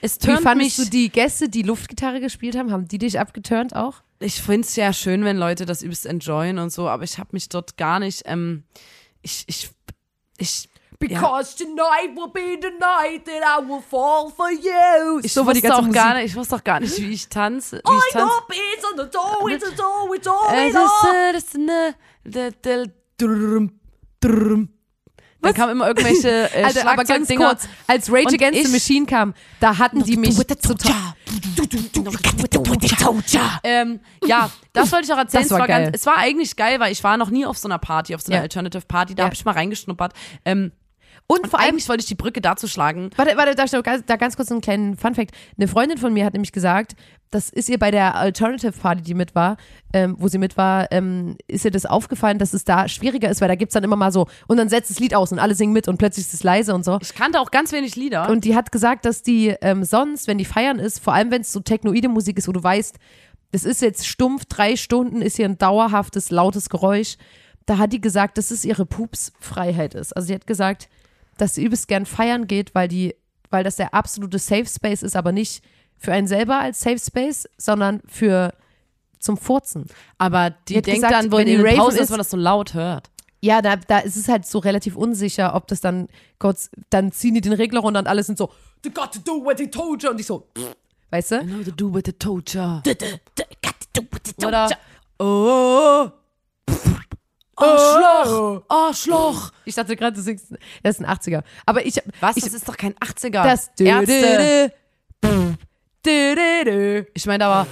Es Wie fandest mich, du die Gäste, die Luftgitarre gespielt haben? Haben die dich abgeturnt auch? ich finde es ja schön, wenn Leute das übelst enjoyen und so, aber ich habe mich dort gar nicht, ähm, ich, ich, ich, Because tonight will be the night that I will fall for you. ich so wusste auch Musik. gar nicht, ich wusste auch gar nicht, wie ich tanze, wie ich I tanze. know it's on the door, it's a door, it's der, der, drrrm, drrrm. Dann kamen immer irgendwelche äh, Alter, aber ganz Schlagzeugdinger. kurz, als Rage Und Against the Machine kam, da hatten die mich total. Ähm, ja, das wollte ich auch erzählen. Das war es, war geil. Ganz, es war eigentlich geil, weil ich war noch nie auf so einer Party, auf so einer Ja. Alternative Party. Da Ja. habe ich mal reingeschnuppert. Ähm, Und und vor allem, eigentlich wollte ich die Brücke dazu schlagen. warte, warte, da, ganz- da ganz kurz einen kleinen Funfact. Eine Freundin von mir hat nämlich gesagt, das ist ihr bei der Alternative Party, die mit war, ähm, wo sie mit war, ähm, ist ihr das aufgefallen, dass es da schwieriger ist, weil da gibt's dann immer mal so, und dann setzt das Lied aus und alle singen mit und plötzlich ist es leise und so. Ich kannte auch ganz wenig Lieder. Und die hat gesagt, dass die ähm, sonst, wenn die feiern ist, vor allem wenn es so technoide Musik ist, wo du weißt, das ist jetzt stumpf, drei Stunden ist hier ein dauerhaftes, lautes Geräusch. Da hat die gesagt, dass es ihre Pupsfreiheit ist. Also sie hat gesagt, dass sie übelst gern feiern geht, weil die, weil das der absolute Safe Space ist, aber nicht für einen selber als Safe Space, sondern für zum Furzen. aber die hat denkt gesagt, dann wohl wenn in die den Raven Pausen, dass ist- man das so laut hört. Ja, da, da ist es halt so relativ unsicher, ob das dann, Gott, dann ziehen die den Regler runter und alle sind so, you got to do what they told you. Und ich so, weißt du? know to do with the torture. Oder Oder, oh, Arschloch, Arschloch. Ich dachte gerade, du singst, das ist ein 80er. Aber ich, Was, ich, das ist doch kein 80er. das, Ärzte. Ich meine aber,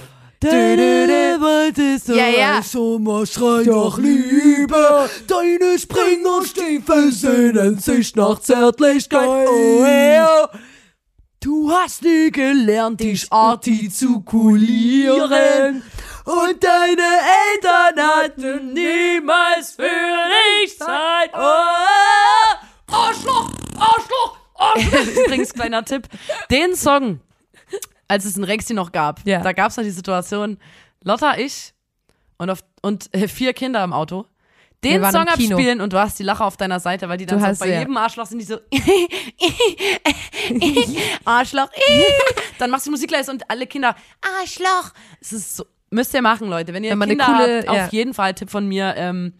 Ja, ja. Sommer schrei nach Liebe. Deine Springerstiefel sehnen sich nach Zärtlichkeit. Oh, ja. Du hast nie gelernt, dich artikulieren. Und deine Eltern hatten niemals für dich Zeit. Oh, Arschloch, Arschloch, Arschloch. <laughs> Übrigens, kleiner Tipp. Den Song, als es einen Rexy noch gab, Ja. da gab es noch die Situation, Lotta, ich und, auf, und äh, vier Kinder im Auto. Den Song abspielen und du hast die Lacher auf deiner Seite, weil die dann so bei ja. jedem Arschloch sind die so <laughs> Arschloch. <laughs> dann machst du Musik leise und alle Kinder Arschloch. Es ist so, müsst ihr machen, Leute. Wenn ihr Wenn man eine Kinder coole- habt, ja. auf jeden Fall Tipp von mir. Ähm,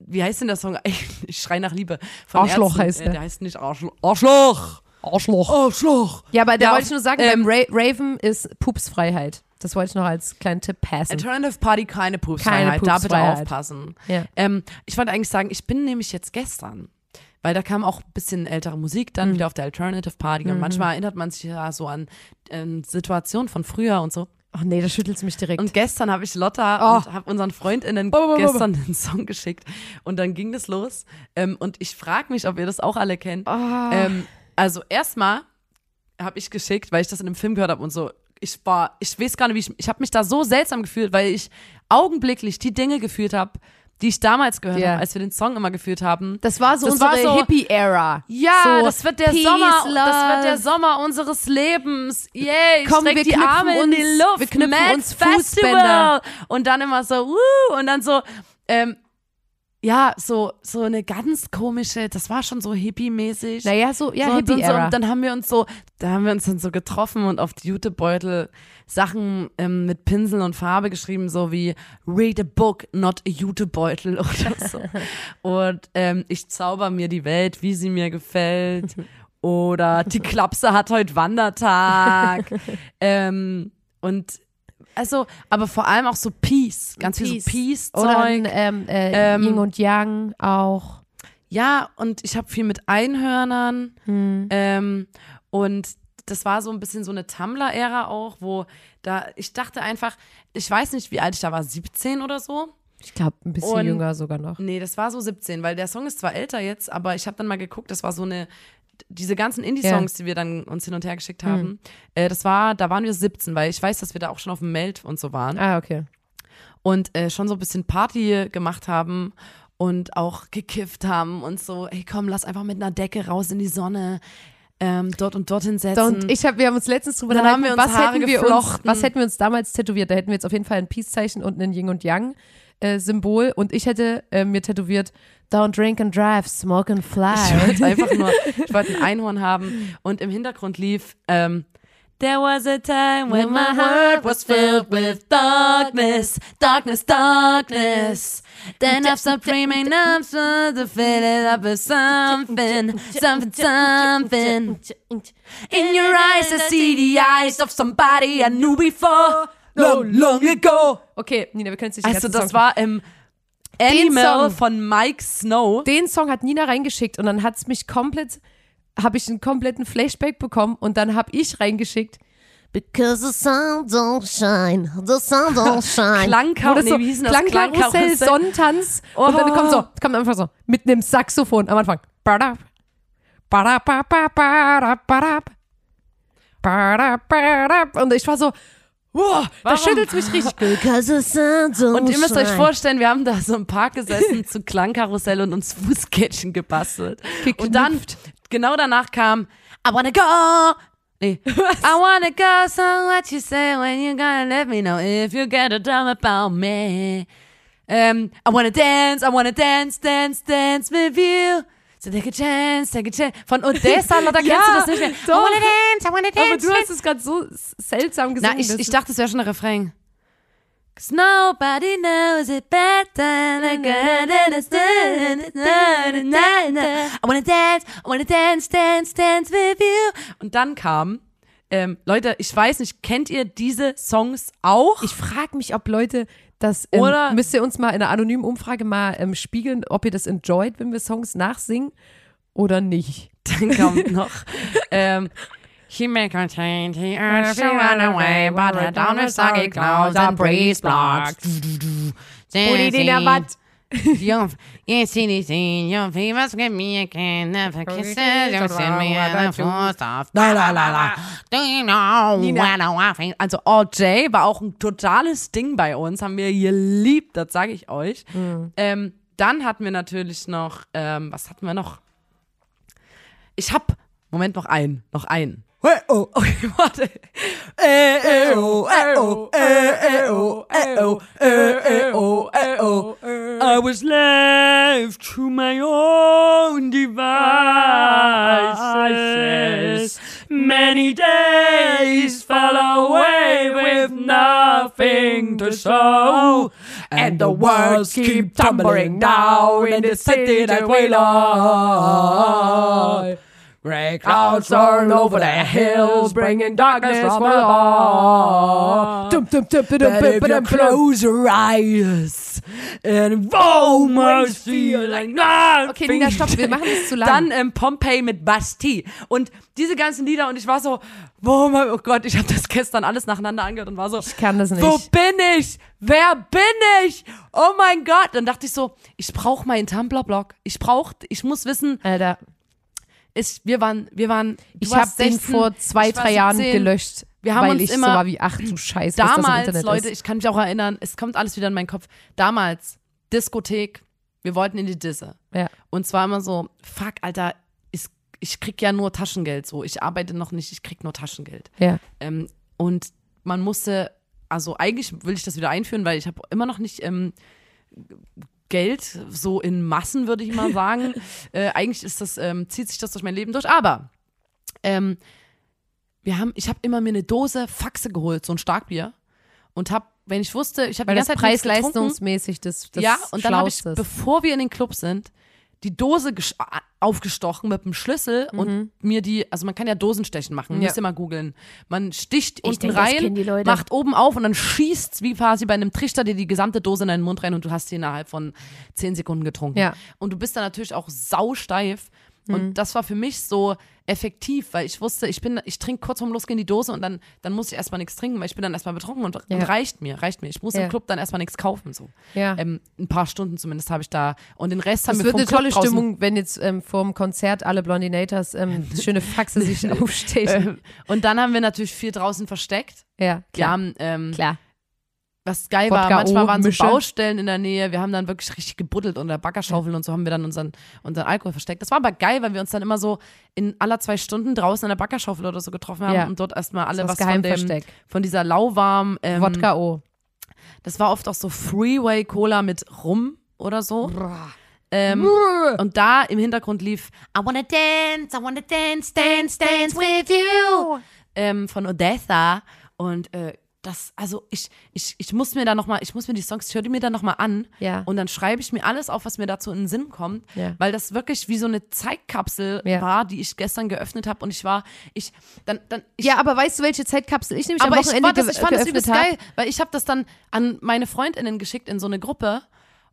wie heißt denn der Song? <laughs> Ich schrei nach Liebe. Von Arschloch Ärzten. heißt Äh, der. Der heißt nicht Arschloch. Arschloch. Arschloch. Arschloch. Ja, aber da Ja, wollte ich nur sagen, ähm, beim Ra Raven ist Pupsfreiheit. Das wollte ich noch als kleinen Tipp passen. Alternative Party, keine Pupsfreiheit. Keine Da bitte Pupsfreiheit. aufpassen. Ja. Ähm, ich wollte eigentlich sagen, ich bin nämlich jetzt gestern, weil da kam auch ein bisschen ältere Musik dann wieder auf der Alternative Party und manchmal erinnert man sich ja so an ähm, Situationen von früher und so. Ach nee, da schüttelt mich direkt. Und gestern habe ich Lotta Oh. und habe unseren FreundInnen Oh, oh, gestern <laughs> den Song geschickt und dann ging das los ähm, und ich frage mich, ob ihr das auch alle kennt. Ah. Ähm, also erstmal habe ich geschickt, weil ich das in einem Film gehört habe und so. Ich war, ich weiß gar nicht, wie ich, ich habe mich da so seltsam gefühlt, weil ich augenblicklich die Dinge gefühlt habe, die ich damals gehört Ja. habe, als wir den Song immer geführt haben. das war so das unsere war so- Hippie-Era. Ja, so, das wird der Peace, Sommer, das Love. wird der Sommer unseres Lebens. Yay, Komm, wir die Arme in die uns- Luft. wir knüpfen Mad uns Festival. Fußbänder. Und dann immer so, wuh, und dann so, ähm, ja, so, so eine ganz komische, das war schon so hippie-mäßig. Naja, so, ja, so, und, dann so, Hippie-Era. und dann haben wir uns so, da haben wir uns dann so getroffen und auf die Jutebeutel Sachen ähm, mit Pinsel und Farbe geschrieben, so wie Read a book, not a Jutebeutel <laughs> oder so. und ähm, ich zauber mir die Welt, wie sie mir gefällt. Oder die Klapse hat heute Wandertag. <laughs> ähm, und also, aber vor allem auch so Peace, ganz viel so Peace-Zeug. Oder ähm, äh, Ähm, Yin und Yang auch. Ja, und ich habe viel mit Einhörnern. Hm. Ähm, und das war so ein bisschen so eine Tumblr-Ära auch, wo da, ich dachte einfach, ich weiß nicht, wie alt ich da war, 17 oder so. Ich glaube, ein bisschen Und- jünger sogar noch. Nee, das war so 17, weil der Song ist zwar älter jetzt, aber ich habe dann mal geguckt, das war so eine, diese ganzen Indie-Songs, die wir dann uns hin und her geschickt haben, Hm. äh, das war, da waren wir 17, weil ich weiß, dass wir da auch schon auf dem Meld und so waren Ah, okay. und äh, schon so ein bisschen Party gemacht haben und auch gekifft haben und so, ey komm, lass einfach mit einer Decke raus in die Sonne, ähm, dort und dorthin setzen. Und ich hab, wir haben uns letztens drüber Dann haben wir uns was Haare hätten wir uns, was hätten wir uns damals tätowiert? Da hätten wir jetzt auf jeden Fall ein Peace-Zeichen und ein Yin und Yang äh, Symbol und ich hätte äh, mir tätowiert Don't drink and drive, smoke and fly. Ich wollte <laughs> einfach nur, ich wollte ein Einhorn haben und im Hintergrund lief, ähm, There was a time when my heart was filled with darkness, darkness, darkness. Then I stopped dreaming, I'm supposed to fill it up with something, something, something. In your eyes, I see the eyes of somebody I knew before. Long, long ago. Okay, Nina, wir können es nicht Also das war ähm, Animal Song. von Mike Snow. den Song hat Nina reingeschickt und dann hat es mich komplett, habe ich einen kompletten Flashback bekommen und dann habe ich reingeschickt. Because the sun don't shine, the sun don't <laughs> shine. Das nee, so wie hieß das? Klangkarussell, Klangkarussell. Sonnentanz und dann Oh. kommt so, kommt einfach so mit einem Saxophon am Anfang. Und ich war so, wow, da schüttelt mich richtig. Und ihr müsst euch vorstellen, wir haben da so im Park gesessen <laughs> zu Klangkarussell und uns Fußkettchen gebastelt. Und dann, genau danach kam I wanna go. Nee. I wanna go, so what you say when you gonna let me know if you get a drum about me. Um, I wanna dance, I wanna dance, dance, dance with you. So take a chance, take a chance. Von Odessa, <laughs> Lotta, kennst du das nicht mehr? I doch. wanna dance, I wanna Aber dance. du hast es gerade so seltsam gesungen. Na, ich, ich dachte, es wäre schon ein Refrain. Cause nobody knows it better than God understands. I wanna dance, I wanna dance, dance, dance with you. Und dann kam, ähm, Leute, ich weiß nicht, kennt ihr diese Songs auch? Ich frage mich, ob Leute das, ähm, Oder- müsst ihr uns mal in einer anonymen Umfrage mal ähm, spiegeln, ob ihr das enjoyt, wenn wir Songs nachsingen oder nicht. <laughs> Dann kommt <laughs> noch, ähm, He may contain the earth, she run away, but her down with soggy clouds and breeze blocks. You see these things, your famous give me a can, never kisses, you send me a full stuff. La la la la. Do you know when I? Also OJ war auch ein totales Ding bei uns, haben wir geliebt, das sage ich euch. Ähm, dann hatten wir natürlich noch, ähm, was hatten wir noch? Ich hab, Moment, noch einen, noch einen. Hey, oh, <laughs> Okay, warte. eh, eh, oh, eh, oh, eh, eh, oh, eh, oh, eh, eh, oh, eh, oh. I was left to my own devices. Many days fell away with nothing to show. And the words keep tumbling down in the city that we love. Gray clouds roll over the hills, bringing darkness from above. Dum, dum, dum, dum, But dum, if you close your eyes and wow, much feel like nothing. Okay, Nina, stopp, wir machen das zu <laughs> lang. Dann ähm, Pompeii mit Bastille. Und diese ganzen Lieder und ich war so, oh mein oh Gott, ich habe das gestern alles nacheinander angehört und war so, Ich kann das nicht. wo bin ich? Wer bin ich? Oh mein Gott. Dann dachte ich so, ich brauche meinen Tumblr-Blog. Ich brauche, ich muss wissen, Alter, ich, wir waren, wir waren, du ich habe den 16, vor zwei, drei Jahren 17. gelöscht. Wir haben weil uns ich immer- so war wie, ach du Scheiße, was das im Damals, Internet Leute, ist. ich kann mich auch erinnern, es kommt alles wieder in meinen Kopf. Damals, Diskothek, wir wollten in die Disse. Ja. Und zwar immer so, fuck, Alter, ich, ich krieg ja nur Taschengeld so. Ich arbeite noch nicht, ich krieg nur Taschengeld. Ja. Ähm, und man musste, also eigentlich will ich das wieder einführen, weil ich habe immer noch nicht ähm, Geld so in Massen, würde ich mal sagen. <laughs> äh, eigentlich ist das, ähm, zieht sich das durch mein Leben durch. Aber ähm, wir haben, ich habe immer mir eine Dose Faxe geholt, so ein Starkbier. Und habe, wenn ich wusste, ich habe Weil die das ganze Zeit nichts getrunken. preis-leistungsmäßig das, das Ja, und dann habe ich, bevor wir in den Club sind, die Dose aufgestochen mit dem Schlüssel und mir die, also man kann ja Dosenstechen machen, Mhm. Ja. müsst ihr mal googeln. Man sticht Ich unten denk, rein, macht oben auf und dann schießt's wie quasi bei einem Trichter dir die gesamte Dose in deinen Mund rein und du hast sie innerhalb von zehn Sekunden getrunken. Ja. Mhm. Und du bist dann natürlich auch sausteif. Und das war für mich so effektiv, weil ich wusste, ich bin, ich trinke kurz vorm Losgehen die Dose und dann, dann muss ich erstmal nichts trinken, weil ich bin dann erstmal betrunken und, Ja. und reicht mir, reicht mir. Ich muss im Club dann erstmal nichts kaufen. So. Ja. Ähm, ein paar Stunden zumindest habe ich da. Und den Rest haben Es wir wird vom eine Club tolle draußen- Stimmung, wenn jetzt ähm, vorm Konzert alle Blondinators ähm, <laughs> schöne Faxe sich aufstehen. Ähm, und dann haben wir natürlich viel draußen versteckt. ja, Wir klar. haben, ähm, klar. Was geil Wodka war, manchmal O, waren so Mische. Baustellen in der Nähe. Wir haben dann wirklich richtig gebuddelt unter Baggerschaufeln und so haben wir dann unseren, unseren Alkohol versteckt. Das war aber geil, weil wir uns dann immer so in aller zwei Stunden draußen an der Baggerschaufel oder so getroffen haben Ja. und dort erstmal alle was von, dem, von dieser lauwarm. Ähm, Wodka O. Das war oft auch so Freeway Cola mit Rum oder so. Ähm, und da im Hintergrund lief I wanna dance, I wanna dance, dance, dance with you. ähm, von Odessa und äh, das, also ich, ich, ich muss mir da nochmal, ich muss mir die Songs, ich höre die mir dann nochmal an Ja. und dann schreibe ich mir alles auf, was mir dazu in den Sinn kommt, Ja. weil das wirklich wie so eine Zeitkapsel Ja. war, die ich gestern geöffnet habe und ich war, ich, dann, dann, ich, Ja, aber weißt du, welche Zeitkapsel ich nämlich aber am ich, Wochenende war das, ich fand das geöffnet übelst geil, weil ich habe das dann an meine Freundinnen geschickt in so eine Gruppe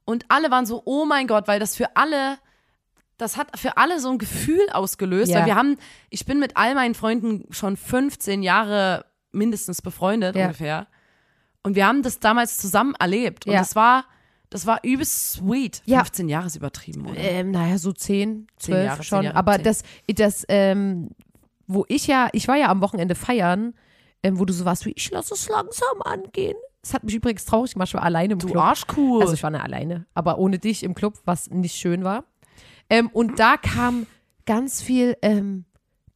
und alle waren so, oh mein Gott, weil das für alle, das hat für alle so ein Gefühl ausgelöst, Ja. weil wir haben, ich bin mit all meinen Freunden schon 15 Jahre mindestens befreundet Ja. ungefähr und wir haben das damals zusammen erlebt und Ja. das war, das war übelst sweet. Ja. 15 Jahre ist übertrieben, oder? Ähm, naja, so zehn, Zehn zwölf Jahre, zehn schon. Jahre, aber zehn. das, das, ähm, wo ich ja, ich war ja am Wochenende feiern, ähm, wo du so warst wie, ich lass es langsam angehen. Das hat mich übrigens traurig gemacht, ich war alleine im Du Club. Arschkuh. Also ich war nicht alleine, aber ohne dich im Club, was nicht schön war. Ähm, und da kam ganz viel ähm,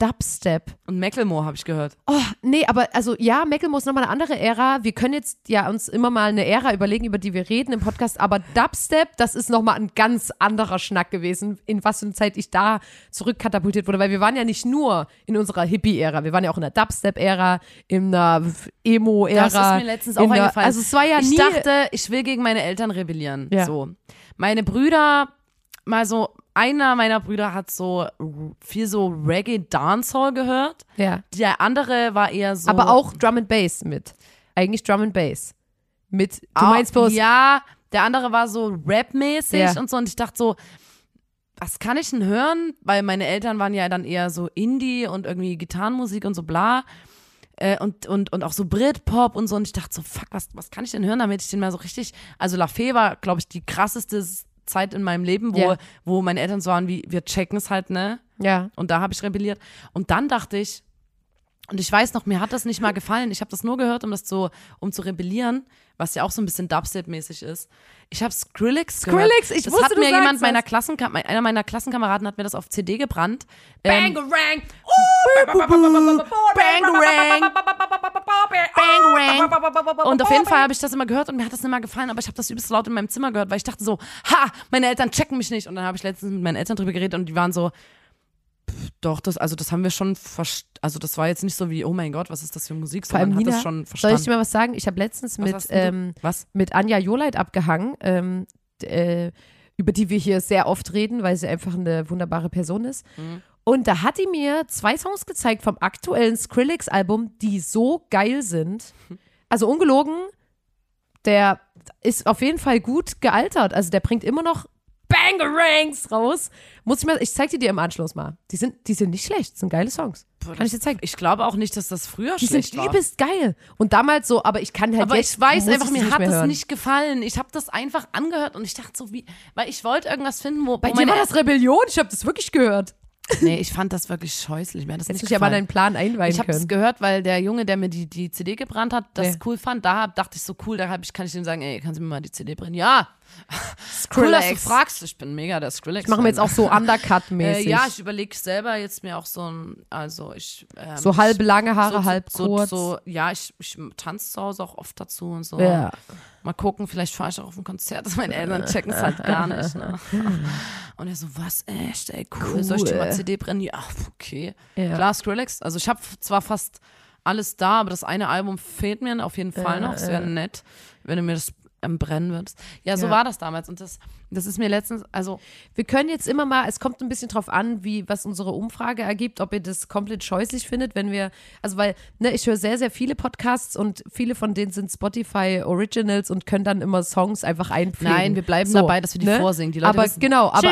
Dubstep. und Macklemore habe ich gehört. Oh, nee, aber also ja, Macklemore ist nochmal eine andere Ära. Wir können jetzt ja uns immer mal eine Ära überlegen, über die wir reden im Podcast, aber Dubstep, das ist nochmal ein ganz anderer Schnack gewesen, in was für eine Zeit ich da zurückkatapultiert wurde, weil wir waren ja nicht nur in unserer Hippie-Ära, wir waren ja auch in der Dubstep-Ära, in der Emo-Ära. Das ist mir letztens auch der- eingefallen. Also es war ja ich nie... dachte, ich will gegen meine Eltern rebellieren. Ja. So. Meine Brüder, mal so, einer meiner Brüder hat so viel so Reggae Dancehall gehört. ja. Der andere war eher so. Aber auch Drum and Bass mit. Eigentlich Drum and Bass. Mit, du Ah, meinst bloß, Ja, der andere war so Rap-mäßig Ja. und so. Und ich dachte so, was kann ich denn hören? Weil meine Eltern waren ja dann eher so Indie und irgendwie Gitarrenmusik und so bla. Äh, und, und, und auch so Britpop und so. Und ich dachte so, fuck, was, was kann ich denn hören, damit ich den mal so richtig. Also La Fee war, glaube ich, die krasseste Zeit in meinem Leben, wo, Ja. wo meine Eltern so waren, wie wir checken es halt, ne? ja. Und da habe ich rebelliert. Und dann dachte ich, und ich weiß noch, mir hat das nicht mal gefallen. Ich habe das nur gehört, um das zu, um zu rebellieren, was ja auch so ein bisschen Dubstep-mäßig ist. Ich habe Skrillex gehört. Skrillex, ich das wusste, hat mir jemand meiner. Klassenkam einer meiner Klassenkameraden hat mir das auf CD gebrannt. Ähm, Bangarang. Bangarang. Bangarang. Und auf jeden Fall habe ich das immer gehört und mir hat das immer gefallen, aber ich habe das übelst laut in meinem Zimmer gehört, weil ich dachte so, ha, meine Eltern checken mich nicht. Und dann habe ich letztens mit meinen Eltern drüber geredet und die waren so, doch, das, also das haben wir schon. Also das war jetzt nicht so wie, oh mein Gott, was ist das für Musik? Vor allem Sondern hat Nina, das schon Soll verstanden. ich dir mal was sagen? Ich habe letztens Was mit, ähm, was? mit Anja Joleit abgehangen, ähm, äh, über die wir hier sehr oft reden, weil sie einfach eine wunderbare Person ist. Mhm. Und da hat die mir zwei Songs gezeigt vom aktuellen Skrillex-Album, die so geil sind. <laughs> Also ungelogen, der ist auf jeden Fall gut gealtert. Also der bringt immer noch Bangerangs raus. Muss ich mal, ich zeig dir die im Anschluss mal. Die sind, die sind nicht schlecht, das sind geile Songs. Kann ich dir zeigen. Ich glaube auch nicht, dass das früher Die schlecht sind war. übelst geil. Und damals so, aber ich kann halt Aber jetzt, ich weiß einfach, mir hat das hören. nicht gefallen. Ich habe das einfach angehört und ich dachte so, wie, weil ich wollte irgendwas finden, wo, Bei wo dir war das Rebellion, ich habe das wirklich gehört. Nee, ich fand das wirklich scheußlich. Mir hat das Hättest nicht gefallen. deinen Plan einweihen Ich habe es gehört, weil der Junge, der mir die, die CD gebrannt hat, das Ja. cool fand. Da dachte ich so cool, da hab ich, kann ich ihm sagen, ey, kannst du mir mal die CD brennen? Ja. Cool, dass du fragst. Ich bin mega der Skrillex. Ich mache mir jetzt auch so Äh, Undercut-mäßig. ja, ich überlege selber jetzt mir auch so ein, also ich. Ähm, so halb lange Haare, so, halb so, kurz. So, ja, ich, ich tanze zu Hause auch oft dazu und so. Ja. Mal gucken, vielleicht fahre ich auch auf ein Konzert. <laughs> Meine Eltern checken es halt gar nicht. Ne? <laughs> Und er so, was, echt, ey, cool. Soll ich dir mal Cool. CD brennen? Ja, okay. Ja. Klar, Skrillex. Also ich habe zwar fast alles da, aber das eine Album fehlt mir auf jeden Fall noch. Es wäre nett, wenn du mir das ähm, brennen würdest. Ja, so Ja. war das damals. Und das, das ist mir letztens, also Wir können jetzt immer mal, es kommt ein bisschen drauf an, wie was unsere Umfrage ergibt, ob ihr das komplett scheußlich findet, wenn wir, also weil, ne, ich höre sehr, sehr viele Podcasts und viele von denen sind Spotify Originals und können dann immer Songs einfach einpflegen. Nein, wir bleiben So, dabei, dass wir die ne? vorsingen. Die Leute aber wissen- genau, aber she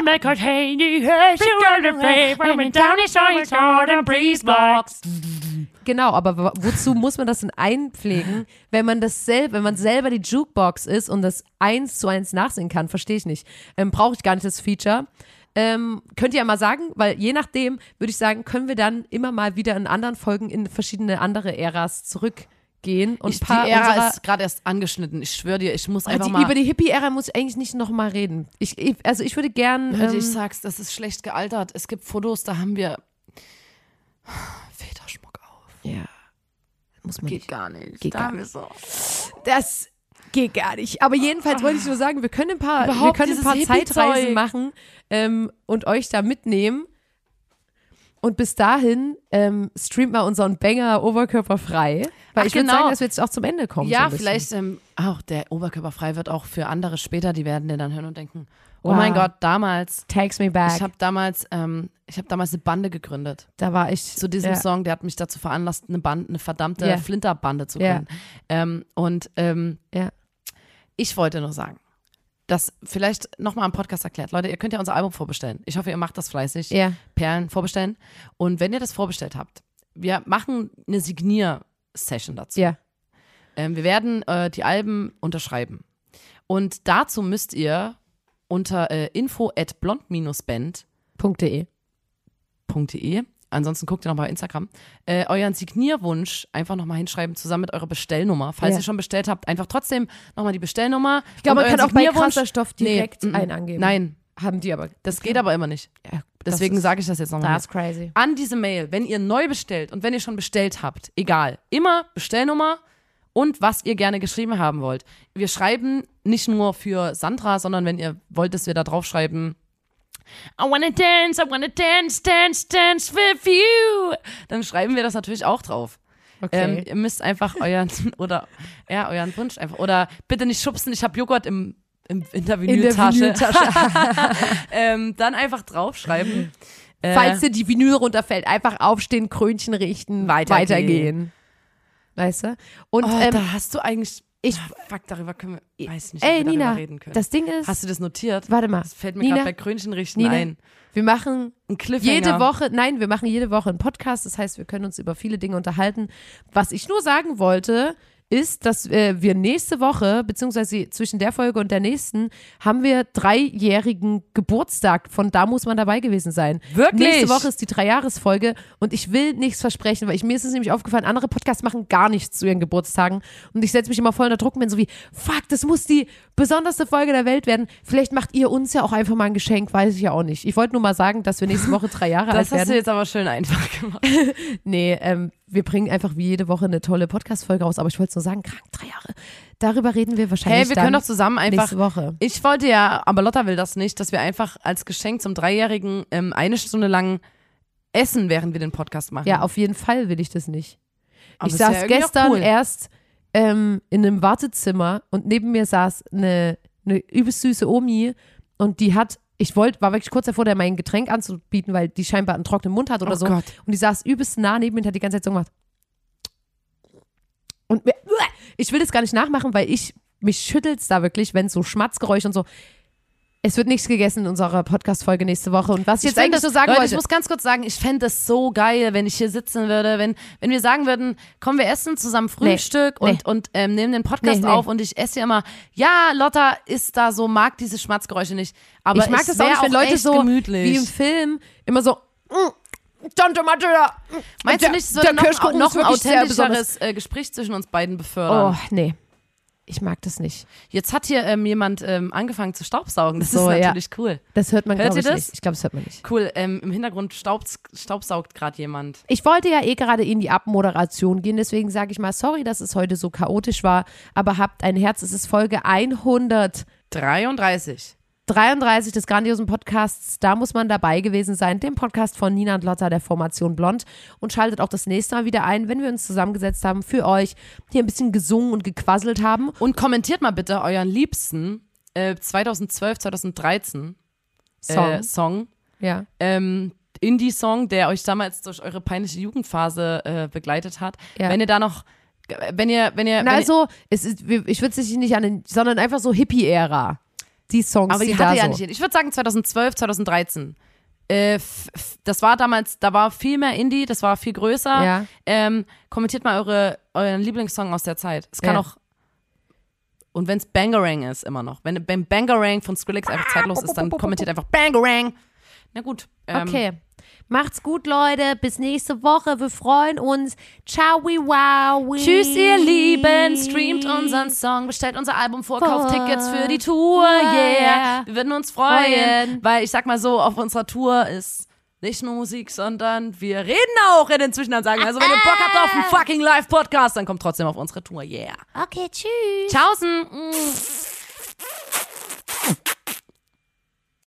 Genau, aber wo- wozu <laughs> muss man das denn einpflegen, wenn man das selber, wenn man selber die Jukebox ist und das eins zu eins nachsingen kann? Verstehe ich nicht. Ähm, Brauche ich gar nicht das Feature. Ähm, könnt ihr ja mal sagen, weil je nachdem würde ich sagen, können wir dann immer mal wieder in anderen Folgen in verschiedene andere Äras zurückgehen und ich, paar die Ära ist gerade erst angeschnitten. Ich schwöre dir, ich muss einfach die, mal. über die Hippie-Ära muss ich eigentlich nicht nochmal reden. Ich, ich, also ich würde gern. Leute, Ähm, ich sag's, das ist schlecht gealtert. Es gibt Fotos, da haben wir <sighs> Federschmuck. Ja, muss man Geht nicht. gar nicht. Geht da gar wir so. Das geht gar nicht. Aber jedenfalls wollte ich nur sagen, wir können ein paar, wir können ein paar. Zeitreisen machen ähm, und euch da mitnehmen. Und bis dahin ähm, streamt mal unseren Banger oberkörperfrei. Weil Ach, ich würde genau. sagen, dass wir jetzt auch zum Ende kommen. so Ja, bisschen. vielleicht ähm, auch der Oberkörperfrei wird auch für andere später, die werden den dann hören und denken, oh Wow. mein Gott, damals, Takes me back. ich habe damals, ähm, ich habe damals eine Bande gegründet. da war ich. Zu diesem ja. Song, der hat mich dazu veranlasst, eine Band, eine verdammte Ja. Flinterbande zu gründen. Ähm, und ähm, Ja. ich wollte nur sagen, das vielleicht nochmal am Podcast erklärt. Leute, ihr könnt ja unser Album vorbestellen. Ich hoffe, ihr macht das fleißig. Ja. Perlen vorbestellen. Und wenn ihr das vorbestellt habt, wir machen eine Signier-Session dazu. Ja. Ähm, wir werden äh, die Alben unterschreiben. Und dazu müsst ihr unter äh, info at blond-band.de, .de. ansonsten guckt ihr noch mal bei Instagram, äh, euren Signierwunsch einfach nochmal hinschreiben, zusammen mit eurer Bestellnummer. Falls Ja. ihr schon bestellt habt, einfach trotzdem nochmal die Bestellnummer. Ich glaube, man kann auch bei krasser Stoff direkt Nee, einen angeben. Nein, Haben die aber. das geht aber immer nicht. Ja, Deswegen sage ich das jetzt nochmal. Das ist crazy. an diese Mail, wenn ihr neu bestellt und wenn ihr schon bestellt habt, egal, immer Bestellnummer und was ihr gerne geschrieben haben wollt. Wir schreiben nicht nur für Sandra, sondern wenn ihr wollt, dass wir da drauf schreiben, I wanna dance, I wanna dance, dance, dance with you, dann schreiben wir das natürlich auch drauf. Ähm, Okay. ihr müsst einfach euren <laughs> oder ja, euren Wunsch einfach oder bitte nicht schubsen, ich habe Joghurt im, im, in der In der Vinyltasche. Vinyltasche. <laughs> ähm, dann einfach draufschreiben. Äh, Falls dir die Vinyl runterfällt, einfach aufstehen, Krönchen richten, Weitergehen. weitergehen. Weißt du? Und Oh, ähm, da hast du eigentlich. ich- Ah, fuck, darüber können wir. Weiß nicht, ey, ob wir Nina, darüber reden können. das Ding ist, hast du das notiert? warte mal, Das fällt mir gerade bei Krönchenrichten Nina, ein. wir machen Ein Cliffhanger. jede Woche, nein, wir machen jede Woche einen Podcast, das heißt, wir können uns über viele Dinge unterhalten. Was ich nur sagen wollte, ist, dass äh, wir nächste Woche, beziehungsweise zwischen der Folge und der nächsten, haben wir dreijährigen Geburtstag. Von da muss man dabei gewesen sein. Wirklich? Nächste Woche ist die Dreijahresfolge und ich will nichts versprechen, weil ich, mir ist es nämlich aufgefallen, andere Podcasts machen gar nichts zu ihren Geburtstagen und ich setze mich immer voll unter Druck und bin so wie, fuck, das muss die besonderste Folge der Welt werden. Vielleicht macht ihr uns ja auch einfach mal ein Geschenk, weiß ich ja auch nicht. Ich wollte nur mal sagen, dass wir nächste Woche drei Jahre alt Das hast werden. du jetzt aber schön einfach gemacht. <laughs> Nee, ähm, wir bringen einfach wie jede Woche eine tolle Podcast-Folge raus, aber ich wollte es nur sagen, krank, drei Jahre. Darüber reden wir wahrscheinlich Hey, wir können doch zusammen einfach. nächste Woche. Ich wollte ja, aber Lotta will das nicht, dass wir einfach als Geschenk zum Dreijährigen ähm, eine Stunde lang essen, während wir den Podcast machen. Ja, auf jeden Fall will ich das nicht. Aber ich ja saß auch gestern cool. erst ähm, in einem Wartezimmer und neben mir saß eine, eine übelst süße Omi und die hat, ich wollte, war wirklich kurz davor, der mein Getränk anzubieten, weil die scheinbar einen trockenen Mund hat oder Oh so. Gott. Und die saß übelst nah neben mir und hat die ganze Zeit so gemacht. Und ich will das gar nicht nachmachen, weil ich mich schüttelt's da wirklich, wenn so Schmatzgeräusche und so. Es wird nichts gegessen in unserer Podcast-Folge nächste Woche. Und was ich jetzt eigentlich das- so sagen Leute, wollte. Ich muss ganz kurz sagen, ich fände es so geil, wenn ich hier sitzen würde, wenn, wenn wir sagen würden, komm, wir essen zusammen Frühstück Nee. und, und ähm, nehmen den Podcast Nee, nee. auf und ich esse hier immer, ja, Lotta ist da so, mag diese Schmatzgeräusche nicht. Aber ich mag es das auch nicht, wenn Leute echt so gemütlich. wie im Film immer so. "Mm, Tante. Meinst der- du nicht, es würde noch, noch ein authentischeres äh, Gespräch zwischen uns beiden befördern? Oh, nee. Ich mag das nicht. Jetzt hat hier ähm, jemand ähm, angefangen zu staubsaugen. Das So, ist ja. natürlich cool. Das hört man, glaube ihr ich, das? nicht. Ich glaube, das hört man nicht. Cool, ähm, im Hintergrund staubs, staubsaugt gerade jemand. Ich wollte ja eh gerade in die Abmoderation gehen, deswegen sage ich mal sorry, dass es heute so chaotisch war, aber habt ein Herz, es ist Folge 133 33. des grandiosen Podcasts, da muss man dabei gewesen sein, dem Podcast von Nina und Lotta der Formation Blond und schaltet auch das nächste Mal wieder ein, wenn wir uns zusammengesetzt haben für euch, hier ein bisschen gesungen und gequasselt haben. Und kommentiert mal bitte euren liebsten äh, 2012, 2013 Song. Äh, Song. ja. Ähm, Indie-Song, der euch damals durch eure peinliche Jugendphase äh, begleitet hat. Ja. Wenn ihr da noch, wenn ihr, wenn ihr, Na, also, es ist, ich würde es nicht an den, sondern einfach so Hippie-Ära. Die Songs, aber die da hatte ja so. nicht. Ich würde sagen 2012, 2013. Äh, das war damals, da war viel mehr Indie, das war viel größer. Ja. Ähm, kommentiert mal eure, euren Lieblingssong aus der Zeit. Es kann Ja. auch und wenn es Bangarang ist, immer noch. Wenn, wenn Bangarang von Skrillex einfach zeitlos ist, dann kommentiert einfach Bangarang. Na gut. Ähm, Okay. Macht's gut, Leute. Bis nächste Woche. Wir freuen uns. Ciao, wow. Tschüss, ihr Lieben. Streamt unseren Song, bestellt unser Album vor, kauft Tickets für die Tour. Yeah. Wir würden uns freuen. Weil ich sag mal so, auf unserer Tour ist nicht nur Musik, sondern wir reden auch in den Zwischenansagen. Also wenn ihr Bock habt auf einen fucking Live-Podcast, dann kommt trotzdem auf unsere Tour. Yeah. Okay, tschüss. Tschaußen. Mm.